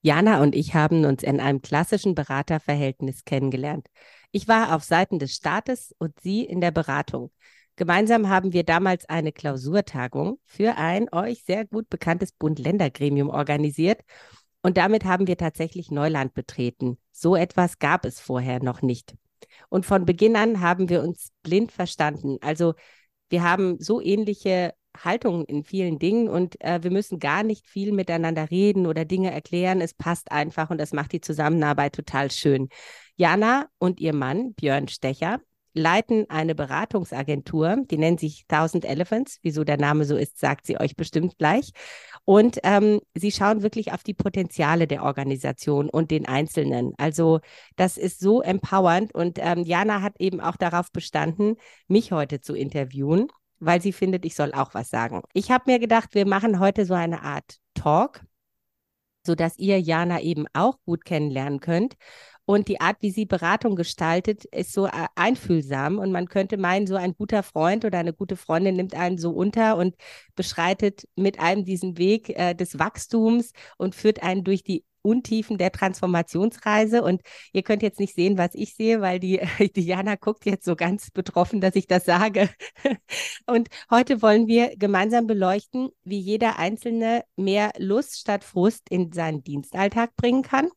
Jana und ich haben uns in einem klassischen Beraterverhältnis kennengelernt. Ich war auf Seiten des Staates und sie in der Beratung. Gemeinsam haben wir damals eine Klausurtagung für ein euch sehr gut bekanntes Bund-Länder-Gremium organisiert. Und damit haben wir tatsächlich Neuland betreten. So etwas gab es vorher noch nicht. Und von Beginn an haben wir uns blind verstanden. Also wir haben so ähnliche Haltung in vielen Dingen und äh, wir müssen gar nicht viel miteinander reden oder Dinge erklären. Es passt einfach und das macht die Zusammenarbeit total schön. Jana und ihr Mann Björn Stecher leiten eine Beratungsagentur, die nennt sich Thousand Elephants. Wieso der Name so ist, sagt sie euch bestimmt gleich. Und ähm, sie schauen wirklich auf die Potenziale der Organisation und den Einzelnen. Also das ist so empowernd und ähm, Jana hat eben auch darauf bestanden, mich heute zu interviewen weil sie findet, ich soll auch was sagen. Ich habe mir gedacht, wir machen heute so eine Art Talk, sodass ihr Jana eben auch gut kennenlernen könnt. Und die Art, wie sie Beratung gestaltet, ist so äh, einfühlsam. Und man könnte meinen, so ein guter Freund oder eine gute Freundin nimmt einen so unter und beschreitet mit einem diesen Weg äh, des Wachstums und führt einen durch die Untiefen der Transformationsreise. Und ihr könnt jetzt nicht sehen, was ich sehe, weil die Diana guckt jetzt so ganz betroffen, dass ich das sage. Und heute wollen wir gemeinsam beleuchten, wie jeder Einzelne mehr Lust statt Frust in seinen Dienstalltag bringen kann.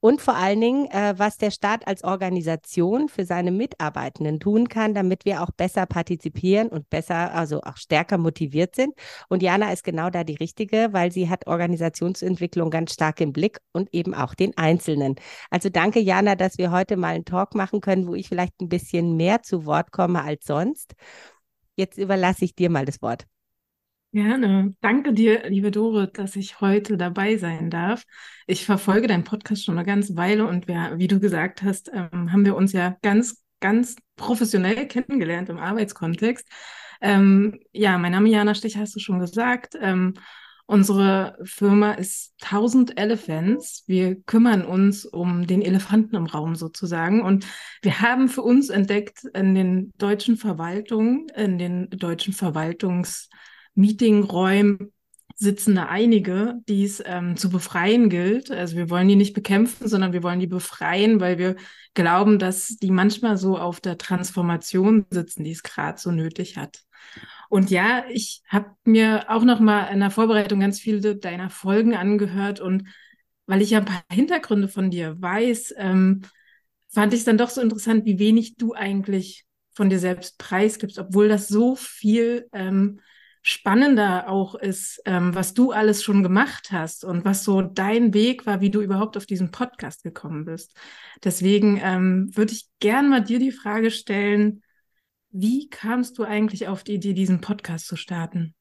Und vor allen Dingen, äh, was der Staat als Organisation für seine Mitarbeitenden tun kann, damit wir auch besser partizipieren und besser, also auch stärker motiviert sind. Und Jana ist genau da die richtige, weil sie hat Organisationsentwicklung ganz stark im Blick und eben auch den Einzelnen. Also danke, Jana, dass wir heute mal einen Talk machen können, wo ich vielleicht ein bisschen mehr zu Wort komme als sonst. Jetzt überlasse ich dir mal das Wort. Gerne. Danke dir, liebe Dore, dass ich heute dabei sein darf. Ich verfolge deinen Podcast schon eine ganze Weile und wir, wie du gesagt hast, ähm, haben wir uns ja ganz, ganz professionell kennengelernt im Arbeitskontext. Ähm, ja, mein Name Jana Stich hast du schon gesagt. Ähm, Unsere Firma ist 1000 Elephants. Wir kümmern uns um den Elefanten im Raum sozusagen. Und wir haben für uns entdeckt, in den deutschen Verwaltungen, in den deutschen Verwaltungsmeetingräumen sitzen da einige, die es ähm, zu befreien gilt. Also wir wollen die nicht bekämpfen, sondern wir wollen die befreien, weil wir glauben, dass die manchmal so auf der Transformation sitzen, die es gerade so nötig hat. Und ja, ich habe mir auch noch mal in der Vorbereitung ganz viele deiner Folgen angehört und weil ich ja ein paar Hintergründe von dir weiß, ähm, fand ich es dann doch so interessant, wie wenig du eigentlich von dir selbst preisgibst, obwohl das so viel ähm, spannender auch ist, ähm, was du alles schon gemacht hast und was so dein Weg war, wie du überhaupt auf diesen Podcast gekommen bist. Deswegen ähm, würde ich gern mal dir die Frage stellen, wie kamst du eigentlich auf die Idee, diesen Podcast zu starten?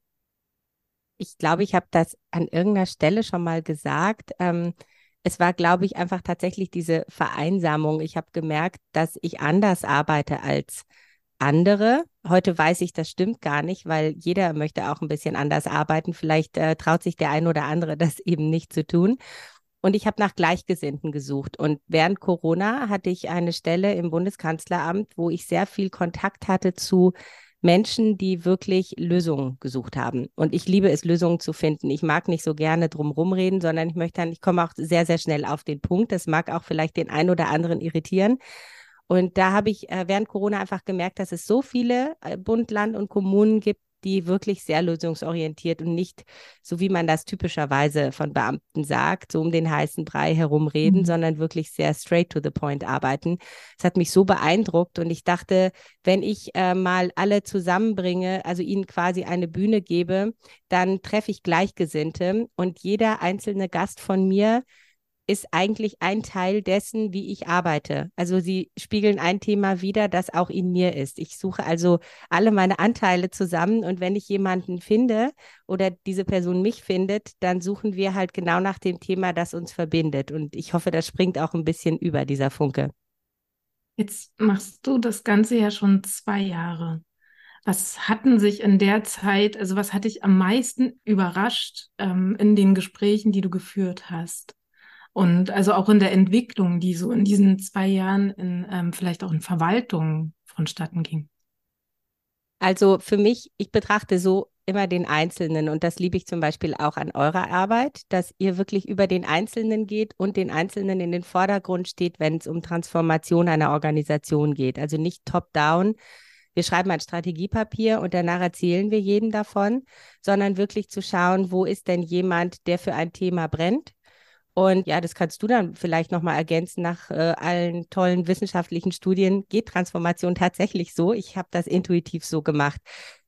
Ich glaube, ich habe das an irgendeiner Stelle schon mal gesagt. Ähm, es war, glaube ich, einfach tatsächlich diese Vereinsamung. Ich habe gemerkt, dass ich anders arbeite als andere. Heute weiß ich, das stimmt gar nicht, weil jeder möchte auch ein bisschen anders arbeiten. Vielleicht äh, traut sich der ein oder andere, das eben nicht zu tun. Und ich habe nach Gleichgesinnten gesucht. Und während Corona hatte ich eine Stelle im Bundeskanzleramt, wo ich sehr viel Kontakt hatte zu Menschen, die wirklich Lösungen gesucht haben. Und ich liebe es, Lösungen zu finden. Ich mag nicht so gerne drum reden, sondern ich möchte dann, ich komme auch sehr, sehr schnell auf den Punkt. Das mag auch vielleicht den einen oder anderen irritieren. Und da habe ich äh, während Corona einfach gemerkt, dass es so viele äh, Bund, Land und Kommunen gibt, die wirklich sehr lösungsorientiert und nicht so, wie man das typischerweise von Beamten sagt, so um den heißen Brei herumreden, mhm. sondern wirklich sehr straight to the point arbeiten. Es hat mich so beeindruckt und ich dachte, wenn ich äh, mal alle zusammenbringe, also ihnen quasi eine Bühne gebe, dann treffe ich Gleichgesinnte und jeder einzelne Gast von mir ist eigentlich ein Teil dessen, wie ich arbeite. Also sie spiegeln ein Thema wider, das auch in mir ist. Ich suche also alle meine Anteile zusammen und wenn ich jemanden finde oder diese Person mich findet, dann suchen wir halt genau nach dem Thema, das uns verbindet. Und ich hoffe, das springt auch ein bisschen über dieser Funke. Jetzt machst du das Ganze ja schon zwei Jahre. Was hatten sich in der Zeit, also was hat dich am meisten überrascht ähm, in den Gesprächen, die du geführt hast? Und also auch in der Entwicklung, die so in diesen zwei Jahren in, ähm, vielleicht auch in Verwaltung vonstatten ging. Also für mich, ich betrachte so immer den Einzelnen und das liebe ich zum Beispiel auch an eurer Arbeit, dass ihr wirklich über den Einzelnen geht und den Einzelnen in den Vordergrund steht, wenn es um Transformation einer Organisation geht. Also nicht top-down, wir schreiben ein Strategiepapier und danach erzählen wir jedem davon, sondern wirklich zu schauen, wo ist denn jemand, der für ein Thema brennt und ja, das kannst du dann vielleicht nochmal ergänzen. Nach äh, allen tollen wissenschaftlichen Studien geht Transformation tatsächlich so. Ich habe das intuitiv so gemacht.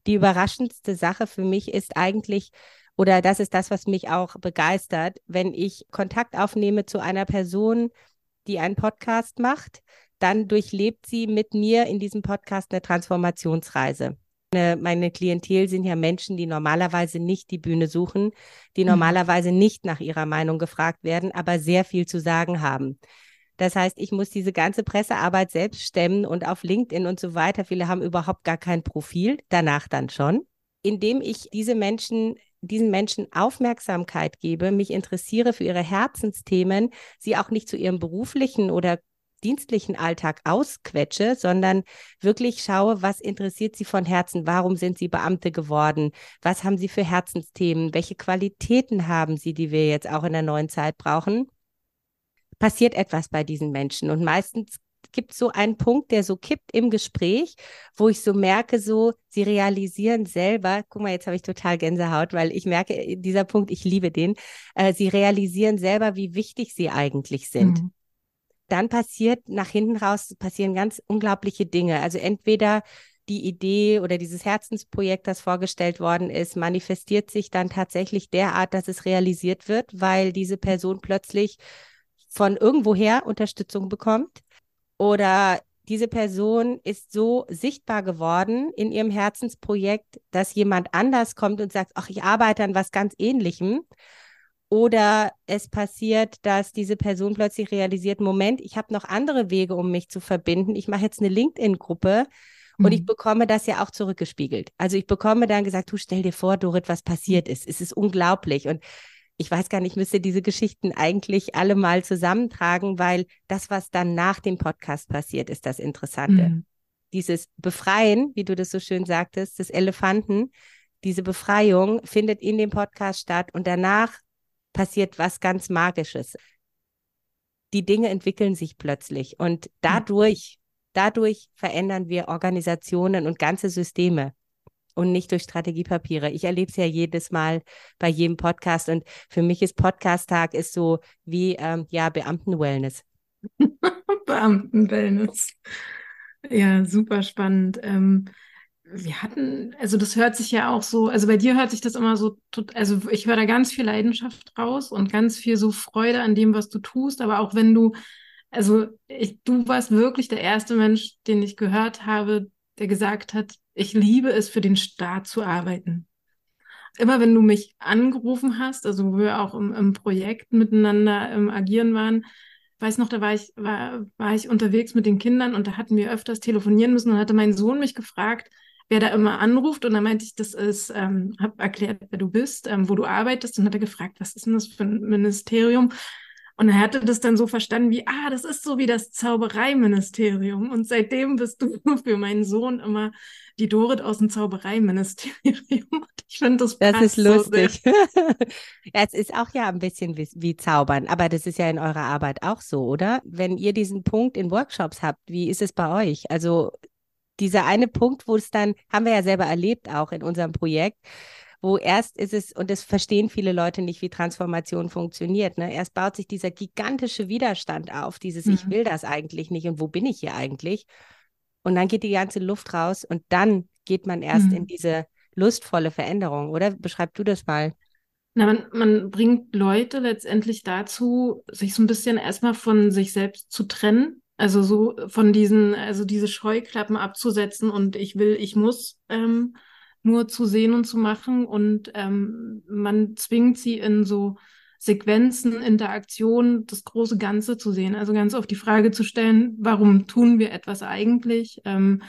Die überraschendste Sache für mich ist eigentlich, oder das ist das, was mich auch begeistert, wenn ich Kontakt aufnehme zu einer Person, die einen Podcast macht, dann durchlebt sie mit mir in diesem Podcast eine Transformationsreise. Meine Klientel sind ja Menschen, die normalerweise nicht die Bühne suchen, die mhm. normalerweise nicht nach ihrer Meinung gefragt werden, aber sehr viel zu sagen haben. Das heißt, ich muss diese ganze Pressearbeit selbst stemmen und auf LinkedIn und so weiter. Viele haben überhaupt gar kein Profil, danach dann schon. Indem ich diese Menschen, diesen Menschen Aufmerksamkeit gebe, mich interessiere für ihre Herzensthemen, sie auch nicht zu ihrem beruflichen oder dienstlichen Alltag ausquetsche, sondern wirklich schaue, was interessiert sie von Herzen, warum sind sie Beamte geworden, was haben sie für Herzensthemen, welche Qualitäten haben sie, die wir jetzt auch in der neuen Zeit brauchen. Passiert etwas bei diesen Menschen? Und meistens gibt es so einen Punkt, der so kippt im Gespräch, wo ich so merke, so, sie realisieren selber, guck mal, jetzt habe ich total Gänsehaut, weil ich merke, dieser Punkt, ich liebe den, äh, sie realisieren selber, wie wichtig sie eigentlich sind. Mhm dann passiert nach hinten raus, passieren ganz unglaubliche Dinge. Also entweder die Idee oder dieses Herzensprojekt, das vorgestellt worden ist, manifestiert sich dann tatsächlich derart, dass es realisiert wird, weil diese Person plötzlich von irgendwoher Unterstützung bekommt oder diese Person ist so sichtbar geworden in ihrem Herzensprojekt, dass jemand anders kommt und sagt, ach, ich arbeite an was ganz ähnlichem oder es passiert, dass diese Person plötzlich realisiert, Moment, ich habe noch andere Wege, um mich zu verbinden. Ich mache jetzt eine LinkedIn-Gruppe mhm. und ich mhm. bekomme das ja auch zurückgespiegelt. Also ich bekomme dann gesagt, du stell dir vor, Dorit, was passiert ist. Es ist unglaublich. Und ich weiß gar nicht, ich müsste diese Geschichten eigentlich alle mal zusammentragen, weil das, was dann nach dem Podcast passiert, ist das Interessante. Mhm. Dieses Befreien, wie du das so schön sagtest, des Elefanten, diese Befreiung findet in dem Podcast statt und danach passiert was ganz Magisches. Die Dinge entwickeln sich plötzlich und dadurch, dadurch verändern wir Organisationen und ganze Systeme und nicht durch Strategiepapiere. Ich erlebe es ja jedes Mal bei jedem Podcast und für mich ist Podcast-Tag ist so wie ähm, ja Beamten-Wellness. Beamten-Wellness. Ja, super spannend. Ähm, wir hatten, also das hört sich ja auch so, also bei dir hört sich das immer so, also ich höre da ganz viel Leidenschaft raus und ganz viel so Freude an dem, was du tust, aber auch wenn du, also ich, du warst wirklich der erste Mensch, den ich gehört habe, der gesagt hat, ich liebe es, für den Staat zu arbeiten. Immer wenn du mich angerufen hast, also wo wir auch im, im Projekt miteinander im Agieren waren, weiß noch, da war ich, war, war ich unterwegs mit den Kindern und da hatten wir öfters telefonieren müssen und hatte mein Sohn mich gefragt, wer da immer anruft. Und dann meinte ich, das ist, ähm, habe erklärt, wer du bist, ähm, wo du arbeitest und hat er gefragt, was ist denn das für ein Ministerium? Und er hatte das dann so verstanden wie, ah, das ist so wie das Zaubereiministerium. Und seitdem bist du für meinen Sohn immer die Dorit aus dem Zaubereiministerium. Ich finde das Das ist lustig. So es ist auch ja ein bisschen wie, wie Zaubern, aber das ist ja in eurer Arbeit auch so, oder? Wenn ihr diesen Punkt in Workshops habt, wie ist es bei euch? Also dieser eine Punkt, wo es dann, haben wir ja selber erlebt auch in unserem Projekt, wo erst ist es, und das verstehen viele Leute nicht, wie Transformation funktioniert. Ne? Erst baut sich dieser gigantische Widerstand auf, dieses mhm. Ich will das eigentlich nicht und wo bin ich hier eigentlich? Und dann geht die ganze Luft raus und dann geht man erst mhm. in diese lustvolle Veränderung, oder? Beschreib du das mal. Na, man, man bringt Leute letztendlich dazu, sich so ein bisschen erstmal von sich selbst zu trennen. Also so von diesen, also diese Scheuklappen abzusetzen und ich will, ich muss ähm, nur zu sehen und zu machen. Und ähm, man zwingt sie in so Sequenzen, Interaktionen, das große Ganze zu sehen. Also ganz auf die Frage zu stellen, warum tun wir etwas eigentlich? Ähm,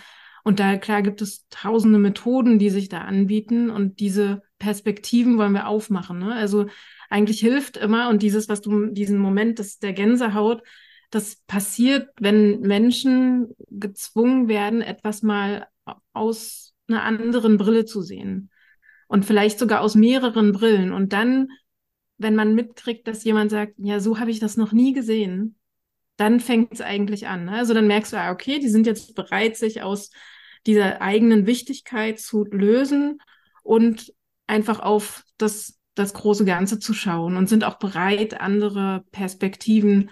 und da klar gibt es tausende Methoden, die sich da anbieten und diese Perspektiven wollen wir aufmachen. Ne? Also eigentlich hilft immer und dieses, was du, diesen Moment des, der Gänsehaut, das passiert, wenn Menschen gezwungen werden, etwas mal aus einer anderen Brille zu sehen. Und vielleicht sogar aus mehreren Brillen. Und dann, wenn man mitkriegt, dass jemand sagt, ja, so habe ich das noch nie gesehen, dann fängt es eigentlich an. Ne? Also dann merkst du, ah, okay, die sind jetzt bereit, sich aus dieser eigenen Wichtigkeit zu lösen und einfach auf das, das große Ganze zu schauen und sind auch bereit, andere Perspektiven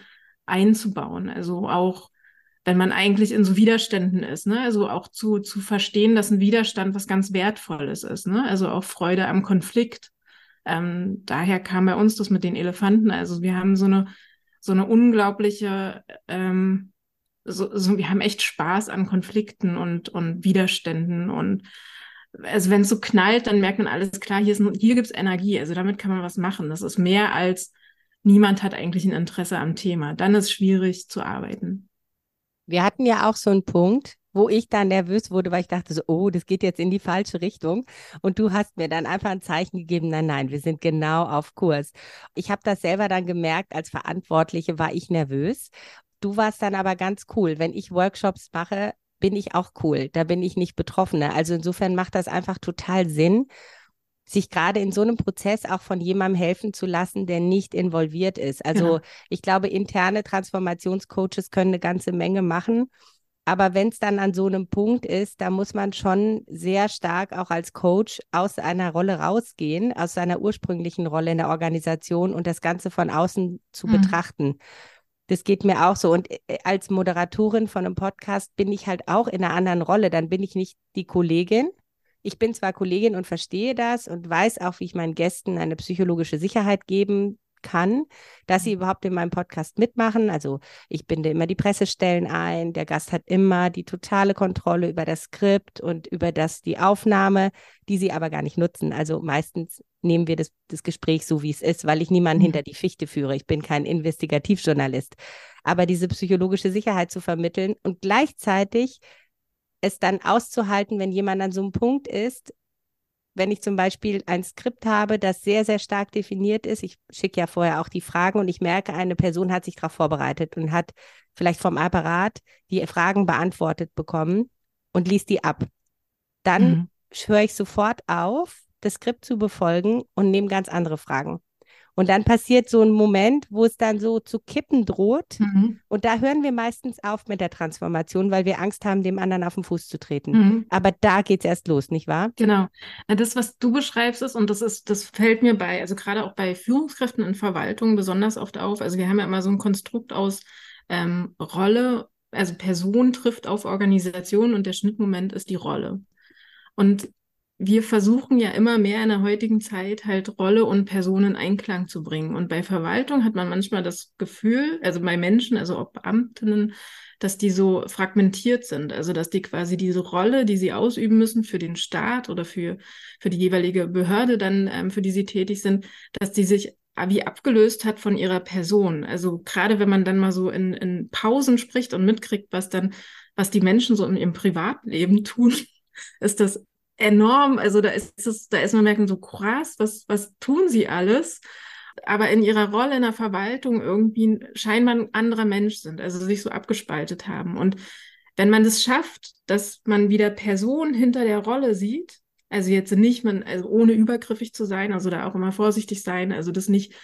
einzubauen. Also auch, wenn man eigentlich in so Widerständen ist, ne? Also auch zu, zu verstehen, dass ein Widerstand was ganz Wertvolles ist, ne? Also auch Freude am Konflikt. Ähm, daher kam bei uns das mit den Elefanten. Also wir haben so eine so eine unglaubliche, ähm, so, so, wir haben echt Spaß an Konflikten und, und Widerständen und also wenn es so knallt, dann merkt man alles klar, hier, hier gibt es Energie, also damit kann man was machen. Das ist mehr als niemand hat eigentlich ein Interesse am Thema. Dann ist es schwierig zu arbeiten. Wir hatten ja auch so einen Punkt, wo ich dann nervös wurde, weil ich dachte so, oh, das geht jetzt in die falsche Richtung. Und du hast mir dann einfach ein Zeichen gegeben, nein, nein, wir sind genau auf Kurs. Ich habe das selber dann gemerkt, als Verantwortliche war ich nervös. Du warst dann aber ganz cool. Wenn ich Workshops mache, bin ich auch cool. Da bin ich nicht Betroffene. Also insofern macht das einfach total Sinn, sich gerade in so einem Prozess auch von jemandem helfen zu lassen, der nicht involviert ist. Also genau. ich glaube, interne Transformationscoaches können eine ganze Menge machen. Aber wenn es dann an so einem Punkt ist, da muss man schon sehr stark auch als Coach aus einer Rolle rausgehen, aus seiner ursprünglichen Rolle in der Organisation und das Ganze von außen zu mhm. betrachten. Das geht mir auch so. Und äh, als Moderatorin von einem Podcast bin ich halt auch in einer anderen Rolle. Dann bin ich nicht die Kollegin. Ich bin zwar Kollegin und verstehe das und weiß auch, wie ich meinen Gästen eine psychologische Sicherheit geben kann, dass sie mhm. überhaupt in meinem Podcast mitmachen. Also ich binde immer die Pressestellen ein. Der Gast hat immer die totale Kontrolle über das Skript und über das die Aufnahme, die sie aber gar nicht nutzen. Also meistens nehmen wir das, das Gespräch so, wie es ist, weil ich niemanden mhm. hinter die Fichte führe. Ich bin kein Investigativjournalist. Aber diese psychologische Sicherheit zu vermitteln und gleichzeitig es dann auszuhalten, wenn jemand an so einem Punkt ist, wenn ich zum Beispiel ein Skript habe, das sehr, sehr stark definiert ist, ich schicke ja vorher auch die Fragen und ich merke, eine Person hat sich darauf vorbereitet und hat vielleicht vom Apparat die Fragen beantwortet bekommen und liest die ab. Dann mhm. höre ich sofort auf, das Skript zu befolgen und nehme ganz andere Fragen. Und dann passiert so ein Moment, wo es dann so zu kippen droht. Mhm. Und da hören wir meistens auf mit der Transformation, weil wir Angst haben, dem anderen auf den Fuß zu treten. Mhm. Aber da geht es erst los, nicht wahr? Genau. Das, was du beschreibst, ist, und das ist, das fällt mir bei, also gerade auch bei Führungskräften in Verwaltung besonders oft auf. Also wir haben ja immer so ein Konstrukt aus ähm, Rolle, also Person trifft auf Organisation und der Schnittmoment ist die Rolle. Und wir versuchen ja immer mehr in der heutigen Zeit halt Rolle und Person in Einklang zu bringen. Und bei Verwaltung hat man manchmal das Gefühl, also bei Menschen, also auch Beamtinnen, dass die so fragmentiert sind. Also dass die quasi diese Rolle, die sie ausüben müssen für den Staat oder für, für die jeweilige Behörde dann, ähm, für die sie tätig sind, dass die sich wie abgelöst hat von ihrer Person. Also gerade wenn man dann mal so in, in Pausen spricht und mitkriegt, was dann, was die Menschen so in ihrem Privatleben tun, ist das enorm, also da ist es, da ist man merken so krass, was, was tun sie alles? Aber in ihrer Rolle in der Verwaltung irgendwie scheinbar ein anderer Mensch sind, also sich so abgespaltet haben. Und wenn man es schafft, dass man wieder Person hinter der Rolle sieht, also jetzt nicht man, also ohne übergriffig zu sein, also da auch immer vorsichtig sein, also das nicht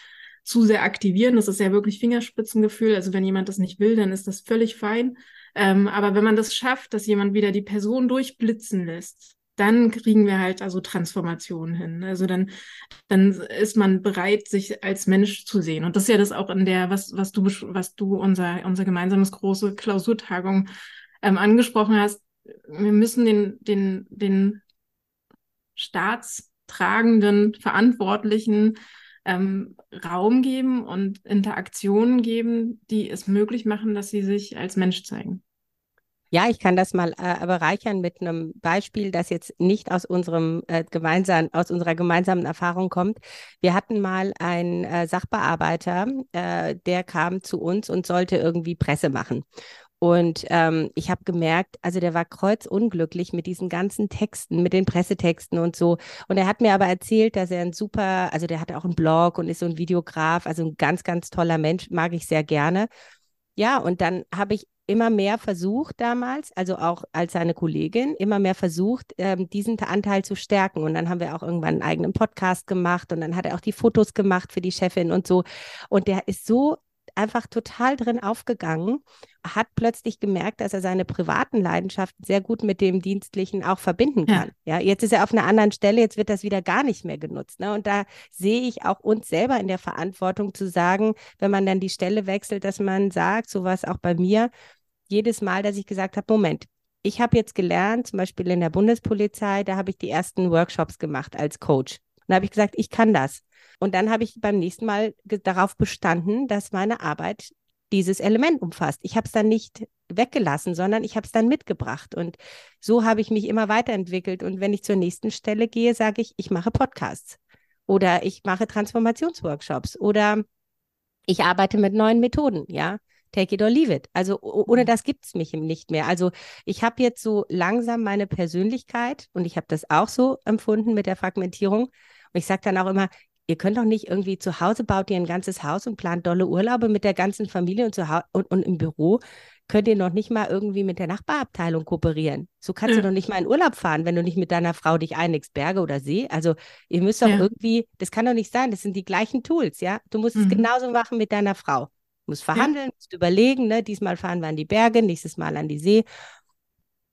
zu sehr aktivieren, das ist ja wirklich Fingerspitzengefühl. Also wenn jemand das nicht will, dann ist das völlig fein. Ähm, aber wenn man das schafft, dass jemand wieder die Person durchblitzen lässt, dann kriegen wir halt also Transformationen hin. Also dann, dann ist man bereit, sich als Mensch zu sehen. Und das ist ja das auch in der, was, was du, was du unser, unser gemeinsames große Klausurtagung ähm, angesprochen hast. Wir müssen den, den, den Staats, tragenden, verantwortlichen ähm, Raum geben und Interaktionen geben, die es möglich machen, dass sie sich als Mensch zeigen. Ja, ich kann das mal äh, bereichern mit einem Beispiel, das jetzt nicht aus unserem äh, gemeinsamen, aus unserer gemeinsamen Erfahrung kommt. Wir hatten mal einen äh, Sachbearbeiter, äh, der kam zu uns und sollte irgendwie Presse machen. Und ähm, ich habe gemerkt, also der war kreuzunglücklich mit diesen ganzen Texten, mit den Pressetexten und so. Und er hat mir aber erzählt, dass er ein super, also der hat auch einen Blog und ist so ein Videograf, also ein ganz, ganz toller Mensch, mag ich sehr gerne. Ja, und dann habe ich immer mehr versucht damals, also auch als seine Kollegin, immer mehr versucht, ähm, diesen Anteil zu stärken. Und dann haben wir auch irgendwann einen eigenen Podcast gemacht und dann hat er auch die Fotos gemacht für die Chefin und so. Und der ist so einfach total drin aufgegangen, hat plötzlich gemerkt, dass er seine privaten Leidenschaften sehr gut mit dem Dienstlichen auch verbinden kann. Ja, ja jetzt ist er auf einer anderen Stelle, jetzt wird das wieder gar nicht mehr genutzt. Ne? Und da sehe ich auch uns selber in der Verantwortung zu sagen, wenn man dann die Stelle wechselt, dass man sagt, sowas auch bei mir, jedes Mal, dass ich gesagt habe, Moment, ich habe jetzt gelernt, zum Beispiel in der Bundespolizei, da habe ich die ersten Workshops gemacht als Coach. Und da habe ich gesagt, ich kann das. Und dann habe ich beim nächsten Mal darauf bestanden, dass meine Arbeit dieses Element umfasst. Ich habe es dann nicht weggelassen, sondern ich habe es dann mitgebracht. Und so habe ich mich immer weiterentwickelt. Und wenn ich zur nächsten Stelle gehe, sage ich, ich mache Podcasts oder ich mache Transformationsworkshops oder ich arbeite mit neuen Methoden, ja. Take it or leave it. Also ohne mhm. das gibt es mich nicht mehr. Also ich habe jetzt so langsam meine Persönlichkeit und ich habe das auch so empfunden mit der Fragmentierung. Und ich sage dann auch immer, ihr könnt doch nicht irgendwie zu Hause baut ihr ein ganzes Haus und plant dolle Urlaube mit der ganzen Familie und, zu und, und im Büro könnt ihr noch nicht mal irgendwie mit der Nachbarabteilung kooperieren. So kannst ja. du doch nicht mal in Urlaub fahren, wenn du nicht mit deiner Frau dich einigst, Berge oder See. Also ihr müsst doch ja. irgendwie, das kann doch nicht sein, das sind die gleichen Tools, ja. Du musst mhm. es genauso machen mit deiner Frau. Du musst verhandeln, ja. musst überlegen, ne? diesmal fahren wir an die Berge, nächstes Mal an die See.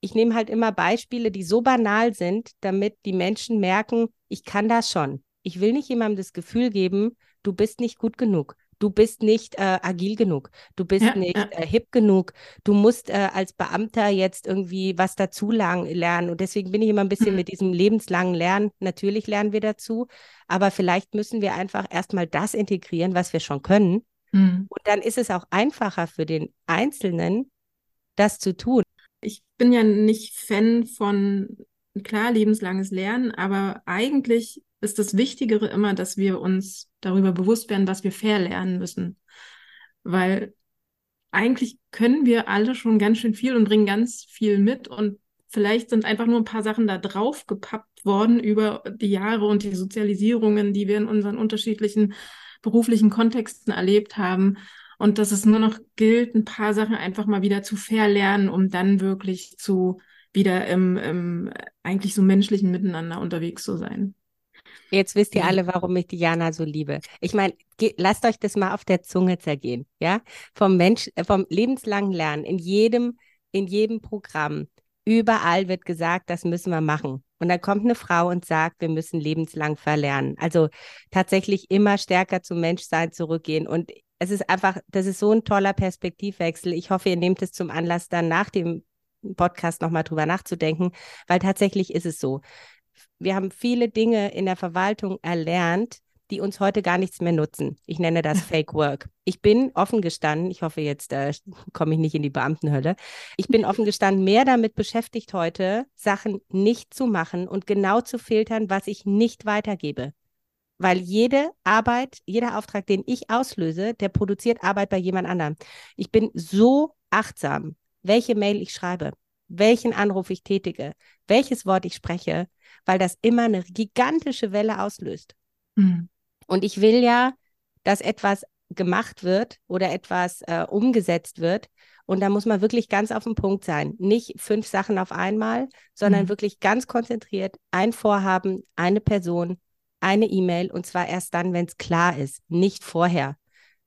Ich nehme halt immer Beispiele, die so banal sind, damit die Menschen merken, ich kann das schon ich will nicht jemandem das Gefühl geben, du bist nicht gut genug. Du bist nicht äh, agil genug, du bist ja, nicht ja. Äh, hip genug, du musst äh, als Beamter jetzt irgendwie was dazu lernen. Und deswegen bin ich immer ein bisschen mhm. mit diesem lebenslangen Lernen. Natürlich lernen wir dazu, aber vielleicht müssen wir einfach erstmal das integrieren, was wir schon können. Mhm. Und dann ist es auch einfacher für den Einzelnen, das zu tun. Ich bin ja nicht Fan von, klar, lebenslanges Lernen, aber eigentlich ist das Wichtigere immer, dass wir uns darüber bewusst werden, was wir verlernen müssen. Weil eigentlich können wir alle schon ganz schön viel und bringen ganz viel mit und vielleicht sind einfach nur ein paar Sachen da drauf gepappt worden über die Jahre und die Sozialisierungen, die wir in unseren unterschiedlichen beruflichen Kontexten erlebt haben. Und dass es nur noch gilt, ein paar Sachen einfach mal wieder zu verlernen, um dann wirklich zu wieder im, im eigentlich so menschlichen Miteinander unterwegs zu sein. Jetzt wisst ihr alle, warum ich Diana so liebe. Ich meine, lasst euch das mal auf der Zunge zergehen, ja? Vom Mensch, äh, vom lebenslangen Lernen in jedem, in jedem Programm. Überall wird gesagt, das müssen wir machen. Und dann kommt eine Frau und sagt, wir müssen lebenslang verlernen. Also tatsächlich immer stärker zum Menschsein zurückgehen. Und es ist einfach, das ist so ein toller Perspektivwechsel. Ich hoffe, ihr nehmt es zum Anlass, dann nach dem Podcast nochmal drüber nachzudenken, weil tatsächlich ist es so wir haben viele Dinge in der Verwaltung erlernt, die uns heute gar nichts mehr nutzen. Ich nenne das Fake Work. Ich bin offen gestanden, ich hoffe, jetzt äh, komme ich nicht in die Beamtenhölle. Ich bin offen gestanden, mehr damit beschäftigt heute, Sachen nicht zu machen und genau zu filtern, was ich nicht weitergebe. Weil jede Arbeit, jeder Auftrag, den ich auslöse, der produziert Arbeit bei jemand anderem. Ich bin so achtsam, welche Mail ich schreibe, welchen Anruf ich tätige, welches Wort ich spreche, weil das immer eine gigantische Welle auslöst. Mhm. Und ich will ja, dass etwas gemacht wird oder etwas äh, umgesetzt wird. Und da muss man wirklich ganz auf den Punkt sein. Nicht fünf Sachen auf einmal, sondern mhm. wirklich ganz konzentriert ein Vorhaben, eine Person, eine E-Mail und zwar erst dann, wenn es klar ist, nicht vorher.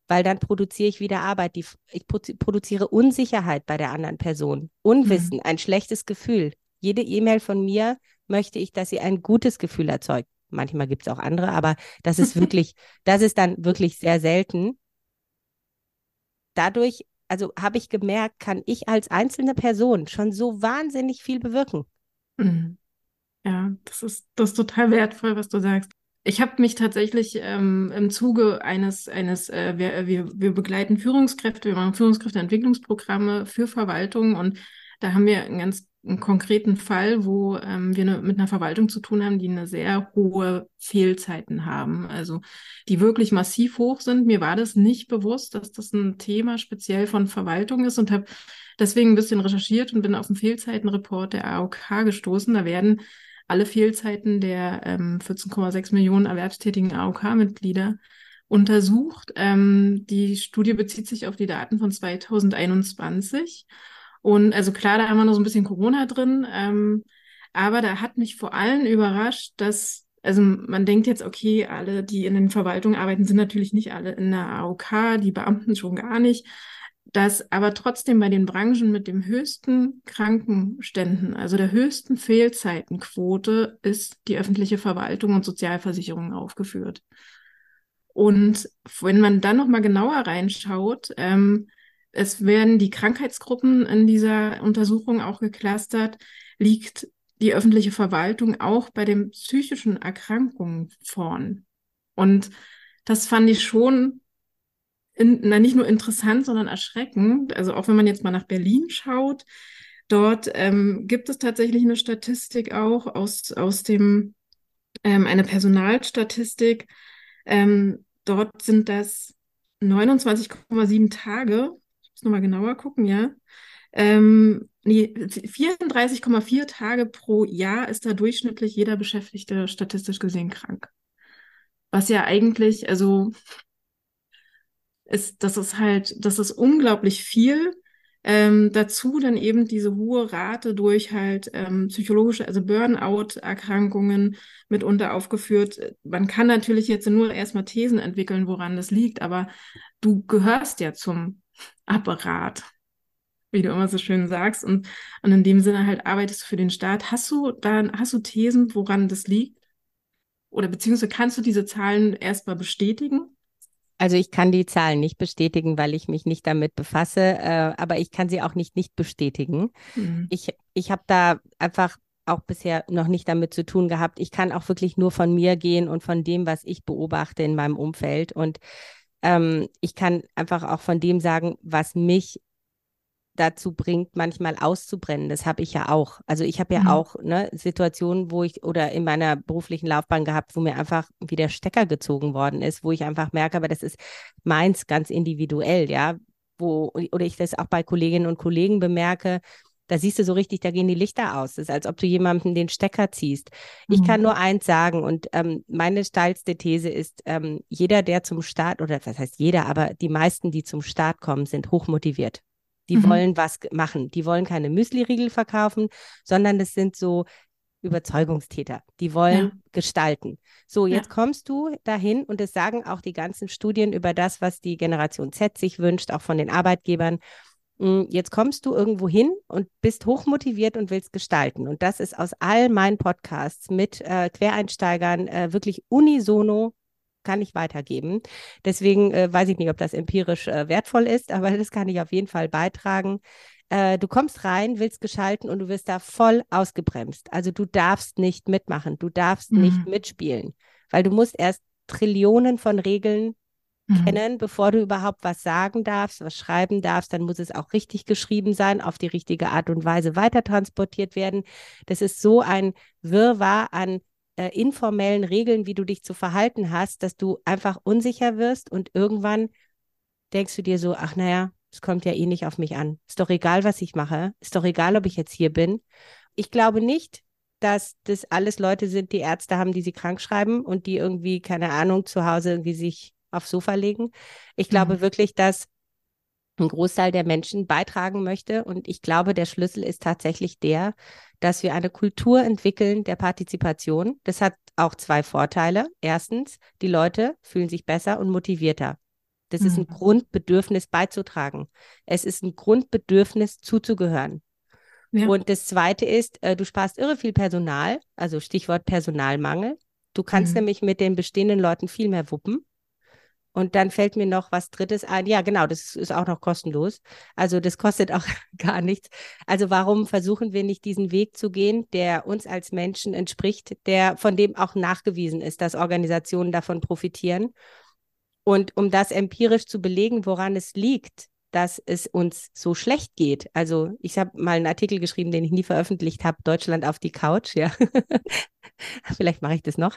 Weil dann produziere ich wieder Arbeit. Die, ich produziere Unsicherheit bei der anderen Person, Unwissen, mhm. ein schlechtes Gefühl. Jede E-Mail von mir möchte ich, dass sie ein gutes Gefühl erzeugt. Manchmal gibt es auch andere, aber das ist wirklich, das ist dann wirklich sehr selten. Dadurch, also habe ich gemerkt, kann ich als einzelne Person schon so wahnsinnig viel bewirken. Mhm. Ja, das ist, das ist total wertvoll, was du sagst. Ich habe mich tatsächlich ähm, im Zuge eines, eines äh, wir, wir, wir begleiten Führungskräfte, wir machen Führungskräfteentwicklungsprogramme für Verwaltung und da haben wir einen ganz einen konkreten Fall, wo ähm, wir ne, mit einer Verwaltung zu tun haben, die eine sehr hohe Fehlzeiten haben, also die wirklich massiv hoch sind. Mir war das nicht bewusst, dass das ein Thema speziell von Verwaltung ist und habe deswegen ein bisschen recherchiert und bin auf den Fehlzeitenreport der AOK gestoßen. Da werden alle Fehlzeiten der ähm, 14,6 Millionen erwerbstätigen AOK-Mitglieder untersucht. Ähm, die Studie bezieht sich auf die Daten von 2021. Und also klar, da haben wir noch so ein bisschen Corona drin. Ähm, aber da hat mich vor allem überrascht, dass, also man denkt jetzt, okay, alle, die in den Verwaltungen arbeiten, sind natürlich nicht alle in der AOK, die Beamten schon gar nicht dass aber trotzdem bei den Branchen mit dem höchsten Krankenständen, also der höchsten Fehlzeitenquote, ist die öffentliche Verwaltung und Sozialversicherung aufgeführt. Und wenn man dann noch mal genauer reinschaut, ähm, es werden die Krankheitsgruppen in dieser Untersuchung auch geclustert, liegt die öffentliche Verwaltung auch bei den psychischen Erkrankungen vorn. Und das fand ich schon in, na, nicht nur interessant, sondern erschreckend. Also auch wenn man jetzt mal nach Berlin schaut, dort ähm, gibt es tatsächlich eine Statistik auch aus, aus dem, ähm, eine Personalstatistik. Ähm, dort sind das 29,7 Tage. Ich muss nochmal genauer gucken, ja. Ähm, nee, 34,4 Tage pro Jahr ist da durchschnittlich jeder Beschäftigte statistisch gesehen krank. Was ja eigentlich, also ist, das ist halt, das ist unglaublich viel. Ähm, dazu dann eben diese hohe Rate durch halt ähm, psychologische, also Burnout-Erkrankungen mitunter aufgeführt. Man kann natürlich jetzt nur erstmal Thesen entwickeln, woran das liegt, aber du gehörst ja zum Apparat, wie du immer so schön sagst. Und, und in dem Sinne halt arbeitest du für den Staat. Hast du da, hast du Thesen, woran das liegt? Oder beziehungsweise kannst du diese Zahlen erstmal bestätigen? Also ich kann die Zahlen nicht bestätigen, weil ich mich nicht damit befasse, äh, aber ich kann sie auch nicht nicht bestätigen. Mhm. Ich, ich habe da einfach auch bisher noch nicht damit zu tun gehabt. Ich kann auch wirklich nur von mir gehen und von dem, was ich beobachte in meinem Umfeld. Und ähm, ich kann einfach auch von dem sagen, was mich dazu bringt, manchmal auszubrennen. Das habe ich ja auch. Also ich habe ja mhm. auch ne, Situationen, wo ich oder in meiner beruflichen Laufbahn gehabt, wo mir einfach wie der Stecker gezogen worden ist, wo ich einfach merke, aber das ist meins ganz individuell, ja, wo oder ich das auch bei Kolleginnen und Kollegen bemerke. Da siehst du so richtig, da gehen die Lichter aus. Das ist, als ob du jemandem den Stecker ziehst. Ich mhm. kann nur eins sagen und ähm, meine steilste These ist, ähm, jeder, der zum Start, oder was heißt jeder, aber die meisten, die zum Start kommen, sind hochmotiviert. Die mhm. wollen was machen. Die wollen keine Müsli-Riegel verkaufen, sondern das sind so Überzeugungstäter. Die wollen ja. gestalten. So, jetzt ja. kommst du dahin und es sagen auch die ganzen Studien über das, was die Generation Z sich wünscht, auch von den Arbeitgebern. Hm, jetzt kommst du irgendwo hin und bist hochmotiviert und willst gestalten. Und das ist aus all meinen Podcasts mit äh, Quereinsteigern äh, wirklich unisono kann ich weitergeben. Deswegen äh, weiß ich nicht, ob das empirisch äh, wertvoll ist, aber das kann ich auf jeden Fall beitragen. Äh, du kommst rein, willst geschalten und du wirst da voll ausgebremst. Also du darfst nicht mitmachen, du darfst mhm. nicht mitspielen, weil du musst erst Trillionen von Regeln mhm. kennen, bevor du überhaupt was sagen darfst, was schreiben darfst. Dann muss es auch richtig geschrieben sein, auf die richtige Art und Weise weitertransportiert werden. Das ist so ein Wirrwarr an äh, informellen Regeln, wie du dich zu verhalten hast, dass du einfach unsicher wirst und irgendwann denkst du dir so, ach naja, es kommt ja eh nicht auf mich an. Ist doch egal, was ich mache. Ist doch egal, ob ich jetzt hier bin. Ich glaube nicht, dass das alles Leute sind, die Ärzte haben, die sie krank schreiben und die irgendwie, keine Ahnung, zu Hause irgendwie sich aufs Sofa legen. Ich glaube mhm. wirklich, dass ein Großteil der Menschen beitragen möchte. Und ich glaube, der Schlüssel ist tatsächlich der, dass wir eine Kultur entwickeln der Partizipation. Das hat auch zwei Vorteile. Erstens, die Leute fühlen sich besser und motivierter. Das mhm. ist ein mhm. Grundbedürfnis beizutragen. Es ist ein Grundbedürfnis zuzugehören. Ja. Und das Zweite ist, äh, du sparst irre viel Personal, also Stichwort Personalmangel. Du kannst mhm. nämlich mit den bestehenden Leuten viel mehr wuppen. Und dann fällt mir noch was Drittes ein. Ja, genau, das ist auch noch kostenlos. Also das kostet auch gar nichts. Also warum versuchen wir nicht diesen Weg zu gehen, der uns als Menschen entspricht, der von dem auch nachgewiesen ist, dass Organisationen davon profitieren? Und um das empirisch zu belegen, woran es liegt, dass es uns so schlecht geht. Also ich habe mal einen Artikel geschrieben, den ich nie veröffentlicht habe, Deutschland auf die Couch, ja. Vielleicht mache ich das noch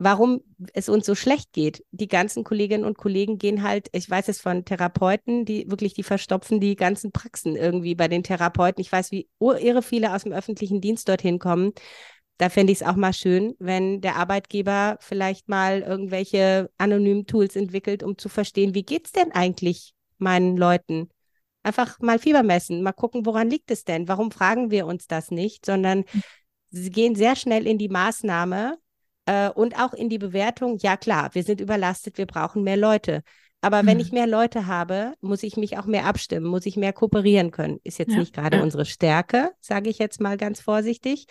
warum es uns so schlecht geht. Die ganzen Kolleginnen und Kollegen gehen halt, ich weiß es von Therapeuten, die wirklich, die verstopfen die ganzen Praxen irgendwie bei den Therapeuten. Ich weiß, wie irre viele aus dem öffentlichen Dienst dorthin kommen. Da fände ich es auch mal schön, wenn der Arbeitgeber vielleicht mal irgendwelche anonymen Tools entwickelt, um zu verstehen, wie geht es denn eigentlich meinen Leuten? Einfach mal Fieber messen, mal gucken, woran liegt es denn? Warum fragen wir uns das nicht, sondern hm. sie gehen sehr schnell in die Maßnahme äh, und auch in die Bewertung, ja klar, wir sind überlastet, wir brauchen mehr Leute. Aber mhm. wenn ich mehr Leute habe, muss ich mich auch mehr abstimmen, muss ich mehr kooperieren können. Ist jetzt ja, nicht gerade ja. unsere Stärke, sage ich jetzt mal ganz vorsichtig.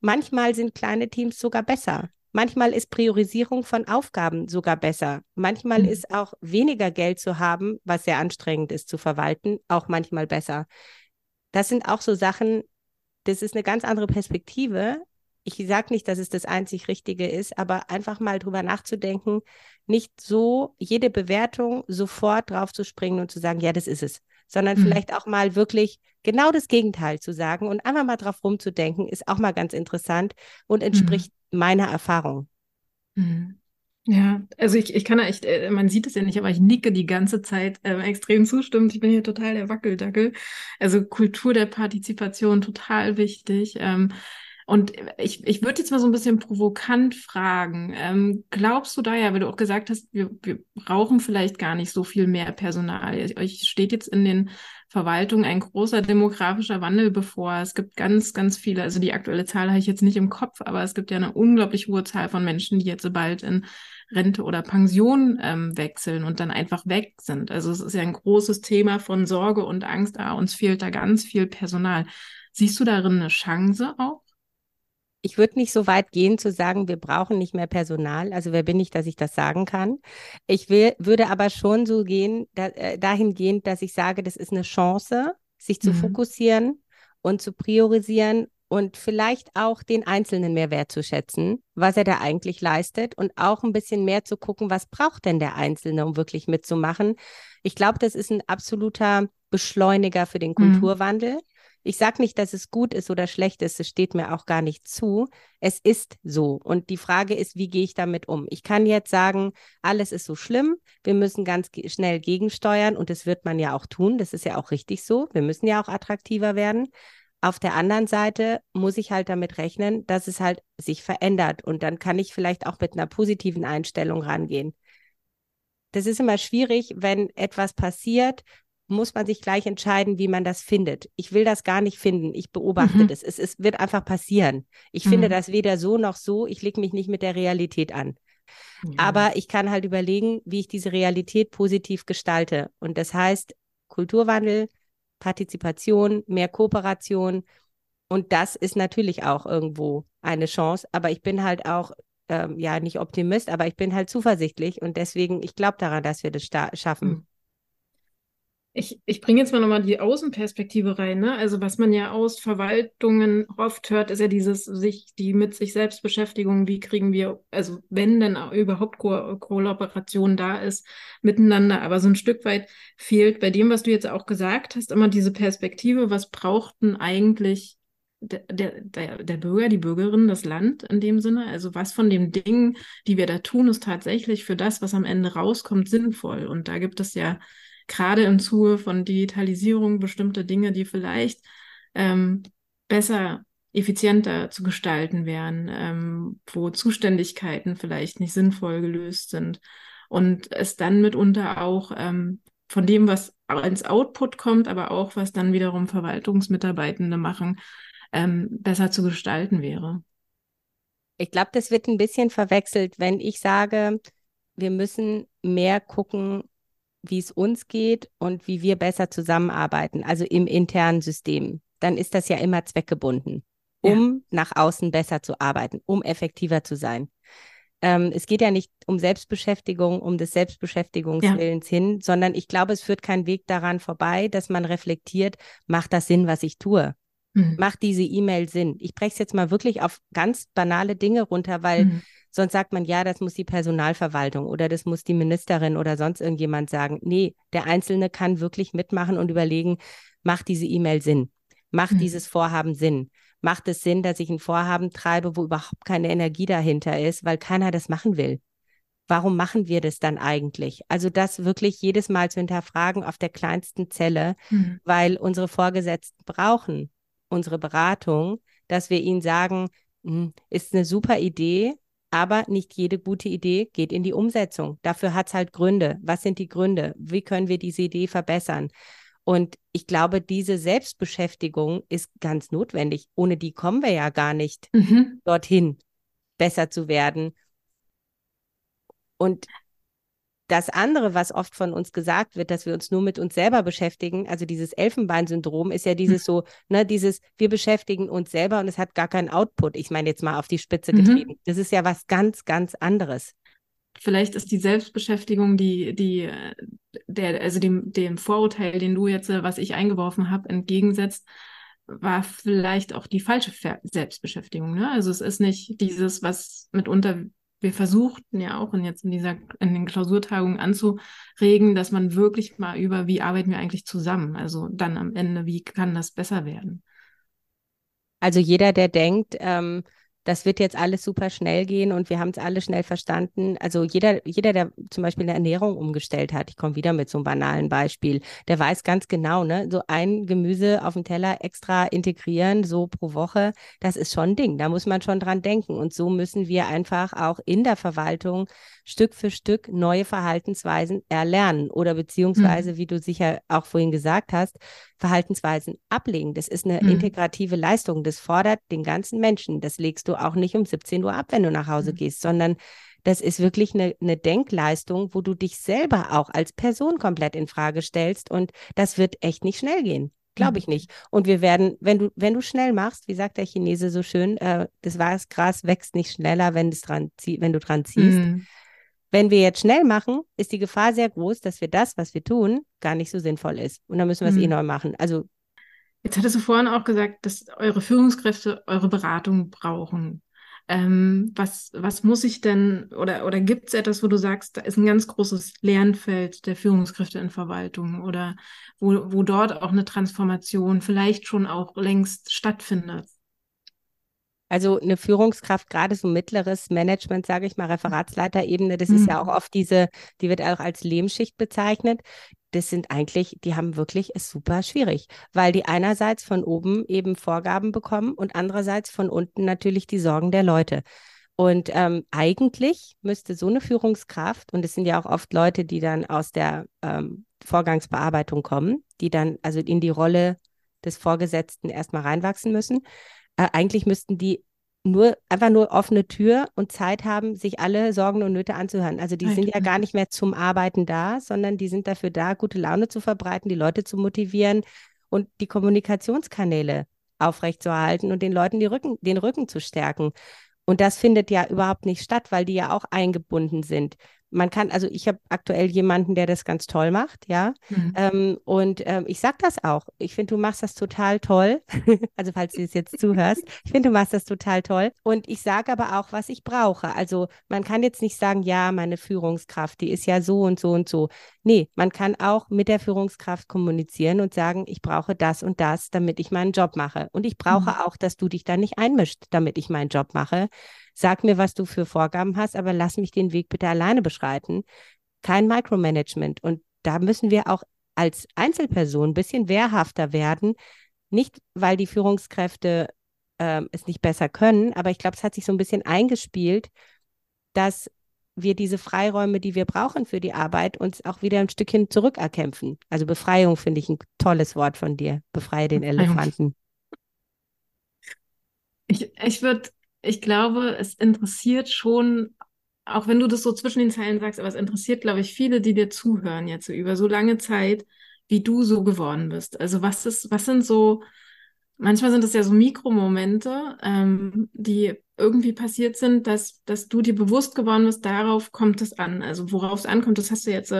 Manchmal sind kleine Teams sogar besser. Manchmal ist Priorisierung von Aufgaben sogar besser. Manchmal mhm. ist auch weniger Geld zu haben, was sehr anstrengend ist zu verwalten, auch manchmal besser. Das sind auch so Sachen, das ist eine ganz andere Perspektive, ich sage nicht, dass es das einzig Richtige ist, aber einfach mal drüber nachzudenken, nicht so jede Bewertung sofort drauf zu springen und zu sagen, ja, das ist es, sondern mhm. vielleicht auch mal wirklich genau das Gegenteil zu sagen und einfach mal drauf rumzudenken, ist auch mal ganz interessant und mhm. entspricht mhm. meiner Erfahrung. Mhm. Ja, also ich, ich kann ja echt, äh, man sieht es ja nicht, aber ich nicke die ganze Zeit äh, extrem zustimmend. Ich bin hier total der Wackeldackel. Also Kultur der Partizipation total wichtig. Ähm, und ich, ich würde jetzt mal so ein bisschen provokant fragen. Ähm, glaubst du da ja, weil du auch gesagt hast, wir, wir brauchen vielleicht gar nicht so viel mehr Personal. Euch steht jetzt in den Verwaltungen ein großer demografischer Wandel bevor. Es gibt ganz, ganz viele, also die aktuelle Zahl habe ich jetzt nicht im Kopf, aber es gibt ja eine unglaublich hohe Zahl von Menschen, die jetzt bald in Rente oder Pension ähm, wechseln und dann einfach weg sind. Also es ist ja ein großes Thema von Sorge und Angst. Ah, uns fehlt da ganz viel Personal. Siehst du darin eine Chance auch? Ich würde nicht so weit gehen zu sagen, wir brauchen nicht mehr Personal. Also wer bin ich, dass ich das sagen kann? Ich will, würde aber schon so gehen, da, äh, dahingehend, dass ich sage, das ist eine Chance, sich zu mhm. fokussieren und zu priorisieren und vielleicht auch den Einzelnen mehr wertzuschätzen, was er da eigentlich leistet und auch ein bisschen mehr zu gucken, was braucht denn der Einzelne, um wirklich mitzumachen. Ich glaube, das ist ein absoluter Beschleuniger für den mhm. Kulturwandel. Mhm. Ich sage nicht, dass es gut ist oder schlecht ist, es steht mir auch gar nicht zu. Es ist so. Und die Frage ist, wie gehe ich damit um? Ich kann jetzt sagen, alles ist so schlimm, wir müssen ganz schnell gegensteuern und das wird man ja auch tun. Das ist ja auch richtig so. Wir müssen ja auch attraktiver werden. Auf der anderen Seite muss ich halt damit rechnen, dass es halt sich verändert und dann kann ich vielleicht auch mit einer positiven Einstellung rangehen. Das ist immer schwierig, wenn etwas passiert, muss man sich gleich entscheiden, wie man das findet. Ich will das gar nicht finden. Ich beobachte mhm. das. Es, es wird einfach passieren. Ich mhm. finde das weder so noch so. Ich lege mich nicht mit der Realität an. Ja. Aber ich kann halt überlegen, wie ich diese Realität positiv gestalte. Und das heißt Kulturwandel, Partizipation, mehr Kooperation. Und das ist natürlich auch irgendwo eine Chance. Aber ich bin halt auch, ähm, ja, nicht Optimist, aber ich bin halt zuversichtlich. Und deswegen, ich glaube daran, dass wir das schaffen. Mhm. Ich, ich bringe jetzt mal nochmal die Außenperspektive rein. Ne? Also was man ja aus Verwaltungen oft hört, ist ja dieses sich, die mit sich selbst Beschäftigung, wie kriegen wir, also wenn denn überhaupt Ko Kollaboration da ist, miteinander. Aber so ein Stück weit fehlt bei dem, was du jetzt auch gesagt hast, immer diese Perspektive, was brauchten eigentlich der, der, der Bürger, die Bürgerin, das Land in dem Sinne? Also was von den Dingen, die wir da tun, ist tatsächlich für das, was am Ende rauskommt, sinnvoll. Und da gibt es ja gerade im Zuge von Digitalisierung bestimmte Dinge, die vielleicht ähm, besser, effizienter zu gestalten wären, ähm, wo Zuständigkeiten vielleicht nicht sinnvoll gelöst sind und es dann mitunter auch ähm, von dem, was ins Output kommt, aber auch was dann wiederum Verwaltungsmitarbeitende machen, ähm, besser zu gestalten wäre. Ich glaube, das wird ein bisschen verwechselt, wenn ich sage, wir müssen mehr gucken, wie es uns geht und wie wir besser zusammenarbeiten, also im internen System, dann ist das ja immer zweckgebunden, um ja. nach außen besser zu arbeiten, um effektiver zu sein. ähm, es geht ja nicht um Selbstbeschäftigung, um des Selbstbeschäftigungswillens ja. hin, sondern ich glaube, es führt kein Weg daran vorbei, dass man reflektiert, macht das Sinn, was ich tue? Mhm. Macht diese E-Mail Sinn? Ich breche es jetzt mal wirklich auf ganz banale Dinge runter, weil mhm. Sonst sagt man, ja, das muss die Personalverwaltung oder das muss die Ministerin oder sonst irgendjemand sagen. Nee, der Einzelne kann wirklich mitmachen und überlegen, macht diese E-Mail Sinn? Macht mhm. dieses Vorhaben Sinn? Macht es Sinn, dass ich ein Vorhaben treibe, wo überhaupt keine Energie dahinter ist, weil keiner das machen will? Warum machen wir das dann eigentlich? Also das wirklich jedes Mal zu hinterfragen auf der kleinsten Zelle, mhm. weil unsere Vorgesetzten brauchen unsere Beratung, dass wir ihnen sagen, hm, ist eine super Idee, aber nicht jede gute Idee geht in die Umsetzung. Dafür hat es halt Gründe. Was sind die Gründe? Wie können wir diese Idee verbessern? Und ich glaube, diese Selbstbeschäftigung ist ganz notwendig. Ohne die kommen wir ja gar nicht mhm. dorthin, besser zu werden. Und das andere, was oft von uns gesagt wird, dass wir uns nur mit uns selber beschäftigen, also dieses Elfenbeinsyndrom, ist ja dieses mhm. so, ne, dieses, wir beschäftigen uns selber und es hat gar keinen Output. Ich meine jetzt mal auf die Spitze mhm. getrieben. Mhm. Das ist ja was ganz, ganz anderes. Vielleicht ist die Selbstbeschäftigung, die, die, der, also dem, dem Vorurteil, den du jetzt, was ich eingeworfen habe, entgegensetzt, war vielleicht auch die falsche Selbstbeschäftigung. Ne? Also es ist nicht dieses, was mitunter wir versuchten ja auch in jetzt in dieser in den Klausurtagungen anzuregen, dass man wirklich mal über, wie arbeiten wir eigentlich zusammen? Also dann am Ende, wie kann das besser werden? Also jeder, der denkt, ähm, das wird jetzt alles super schnell gehen und wir haben es alle schnell verstanden. Also jeder, jeder, der zum Beispiel eine Ernährung umgestellt hat, ich komme wieder mit so einem banalen Beispiel, der weiß ganz genau, ne, so ein Gemüse auf dem Teller extra integrieren, so pro Woche, das ist schon ein Ding. Da muss man schon dran denken. Und so müssen wir einfach auch in der Verwaltung Stück für Stück neue Verhaltensweisen erlernen oder beziehungsweise, mhm. wie du sicher auch vorhin gesagt hast, Verhaltensweisen ablegen. Das ist eine mhm. integrative Leistung. Das fordert den ganzen Menschen. Das legst du auch nicht um 17 Uhr ab, wenn du nach Hause mhm. gehst, sondern das ist wirklich eine, eine Denkleistung, wo du dich selber auch als Person komplett in Frage stellst. Und das wird echt nicht schnell gehen. Glaube ich mhm. nicht. Und wir werden, wenn du, wenn du schnell machst, wie sagt der Chinese so schön, äh, das Gras wächst nicht schneller, wenn, dran wenn du dran ziehst. Mhm. Wenn wir jetzt schnell machen, ist die Gefahr sehr groß, dass wir das, was wir tun, gar nicht so sinnvoll ist. Und dann müssen wir es eh mhm. eh neu machen. Also Jetzt hattest du vorhin auch gesagt, dass eure Führungskräfte eure Beratung brauchen. Ähm, was, was muss ich denn, oder, oder gibt es etwas, wo du sagst, da ist ein ganz großes Lernfeld der Führungskräfte in Verwaltung oder wo, wo dort auch eine Transformation vielleicht schon auch längst stattfindet? Also eine Führungskraft, gerade so mittleres Management, sage ich mal, Referatsleiterebene, das mhm. ist ja auch mhm. oft diese, die wird auch als Lehmschicht bezeichnet. Das sind eigentlich, die haben wirklich es super schwierig, weil die einerseits von oben eben Vorgaben bekommen und andererseits von unten natürlich die Sorgen der Leute. Und ähm, eigentlich müsste so eine Führungskraft, und es sind ja auch oft Leute, die dann aus der ähm, Vorgangsbearbeitung kommen, die dann also in die Rolle des Vorgesetzten erstmal reinwachsen müssen, äh, eigentlich müssten die nur einfach nur offene Tür und Zeit haben, sich alle Sorgen und Nöte anzuhören. Also die sind ja gar nicht mehr zum Arbeiten da, sondern die sind dafür da, gute Laune zu verbreiten, die Leute zu motivieren und die Kommunikationskanäle aufrechtzuerhalten und den Leuten die Rücken, den Rücken zu stärken. Und das findet ja überhaupt nicht statt, weil die ja auch eingebunden sind man kann, also ich habe aktuell jemanden, der das ganz toll macht, ja. Mhm. Ähm, und ähm, ich sage das auch. Ich finde, du machst das total toll. also falls du es jetzt zuhörst, ich finde, du machst das total toll. Und ich sage aber auch, was ich brauche. Also man kann jetzt nicht sagen, ja, meine Führungskraft, die ist ja so und so und so. Nee, man kann auch mit der Führungskraft kommunizieren und sagen, ich brauche das und das, damit ich meinen Job mache. Und ich brauche mhm. auch, dass du dich da nicht einmischt, damit ich meinen Job mache Sag mir, was du für Vorgaben hast, aber lass mich den Weg bitte alleine beschreiten. Kein Micromanagement. Und da müssen wir auch als Einzelperson ein bisschen wehrhafter werden. Nicht, weil die Führungskräfte äh, es nicht besser können, aber ich glaube, es hat sich so ein bisschen eingespielt, dass wir diese Freiräume, die wir brauchen für die Arbeit, uns auch wieder ein Stückchen zurückerkämpfen. Also Befreiung finde ich ein tolles Wort von dir. Befreie den Elefanten. Ich, ich würde ich glaube, es interessiert schon, auch wenn du das so zwischen den Zeilen sagst, aber es interessiert, glaube ich, viele, die dir zuhören jetzt so über so lange Zeit, wie du so geworden bist. Also was ist, was sind so, manchmal sind es ja so Mikromomente, ähm, die irgendwie passiert sind, dass, dass du dir bewusst geworden bist, darauf kommt es an. Also worauf es ankommt, das hast du jetzt,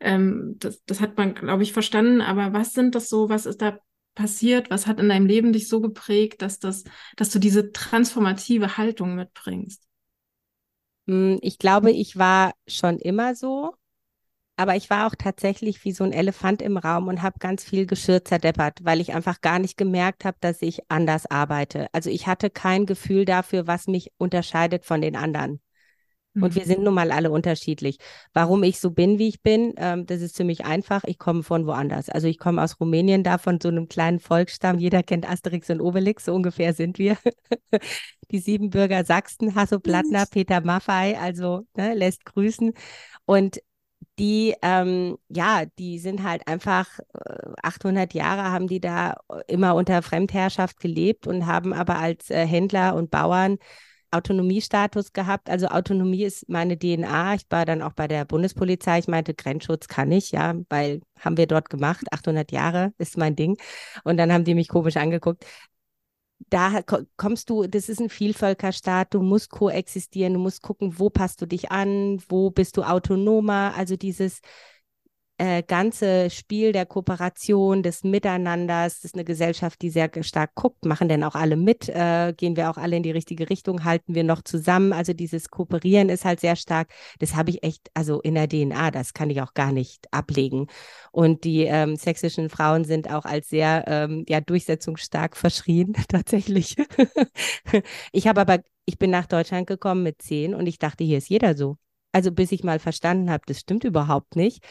ähm, das, das hat man, glaube ich, verstanden. Aber was sind das so, was ist da passiert? Was hat in deinem Leben dich so geprägt, dass das, dass du diese transformative Haltung mitbringst? Hm, ich glaube, ich war schon immer so. Aber ich war auch tatsächlich wie so ein Elefant im Raum und habe ganz viel Geschirr zerdeppert, weil ich einfach gar nicht gemerkt habe, dass ich anders arbeite. Also ich hatte kein Gefühl dafür, was mich unterscheidet von den anderen. Und wir mhm. sind nun mal alle unterschiedlich. Warum ich so bin, wie ich bin, ähm, das ist ziemlich einfach. Ich komme von woanders. Also ich komme aus Rumänien, da von so einem kleinen Volksstamm. Jeder kennt Asterix und Obelix, so ungefähr sind wir. Die Siebenbürger Sachsen, Hasso Plattner, Peter Maffei, also ne, lässt grüßen. Und die, ähm, ja, die sind halt einfach 800 äh, Jahre haben die da immer unter Fremdherrschaft gelebt und haben aber als äh, Händler und Bauern Autonomiestatus gehabt. Also Autonomie ist meine DNA. Ich war dann auch bei der Bundespolizei. Ich meinte, Grenzschutz kann ich, ja, weil haben wir dort gemacht. 800 Jahre ist mein Ding. Und dann haben die mich komisch angeguckt da kommst du, das ist ein Vielvölkerstaat, du musst koexistieren, du musst gucken, wo passt du dich an, wo bist du autonomer, also dieses äh, ganze Spiel der Kooperation, des Miteinanders, das ist eine Gesellschaft, die sehr stark guckt, machen denn auch alle mit, äh, gehen wir auch alle in die richtige Richtung, halten wir noch zusammen, also dieses Kooperieren ist halt sehr stark, das habe ich echt, also in der DNA, das kann ich auch gar nicht ablegen und die ähm, sächsischen Frauen sind auch als sehr, ähm, ja, durchsetzungsstark verschrien, tatsächlich. ich habe aber, ich bin nach Deutschland gekommen mit zehn und ich dachte, hier ist jeder so. Also bis ich mal verstanden habe, das stimmt überhaupt nicht.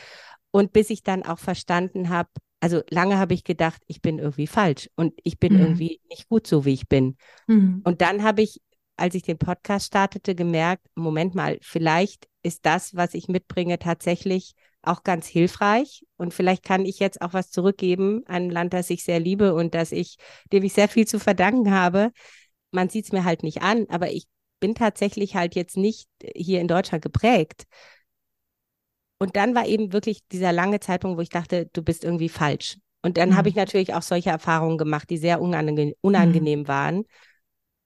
Und bis ich dann auch verstanden habe, also lange habe ich gedacht, ich bin irgendwie falsch und ich bin mhm. irgendwie nicht gut so, wie ich bin. Mhm. Und dann habe ich, als ich den Podcast startete, gemerkt, Moment mal, vielleicht ist das, was ich mitbringe, tatsächlich auch ganz hilfreich. Und vielleicht kann ich jetzt auch was zurückgeben an ein Land, das ich sehr liebe und das ich, dem ich sehr viel zu verdanken habe. Man sieht es mir halt nicht an, aber ich bin tatsächlich halt jetzt nicht hier in Deutschland geprägt, und dann war eben wirklich dieser lange Zeitpunkt, wo ich dachte, du bist irgendwie falsch. Und dann mhm. habe ich natürlich auch solche Erfahrungen gemacht, die sehr unangenehm, unangenehm mhm. waren.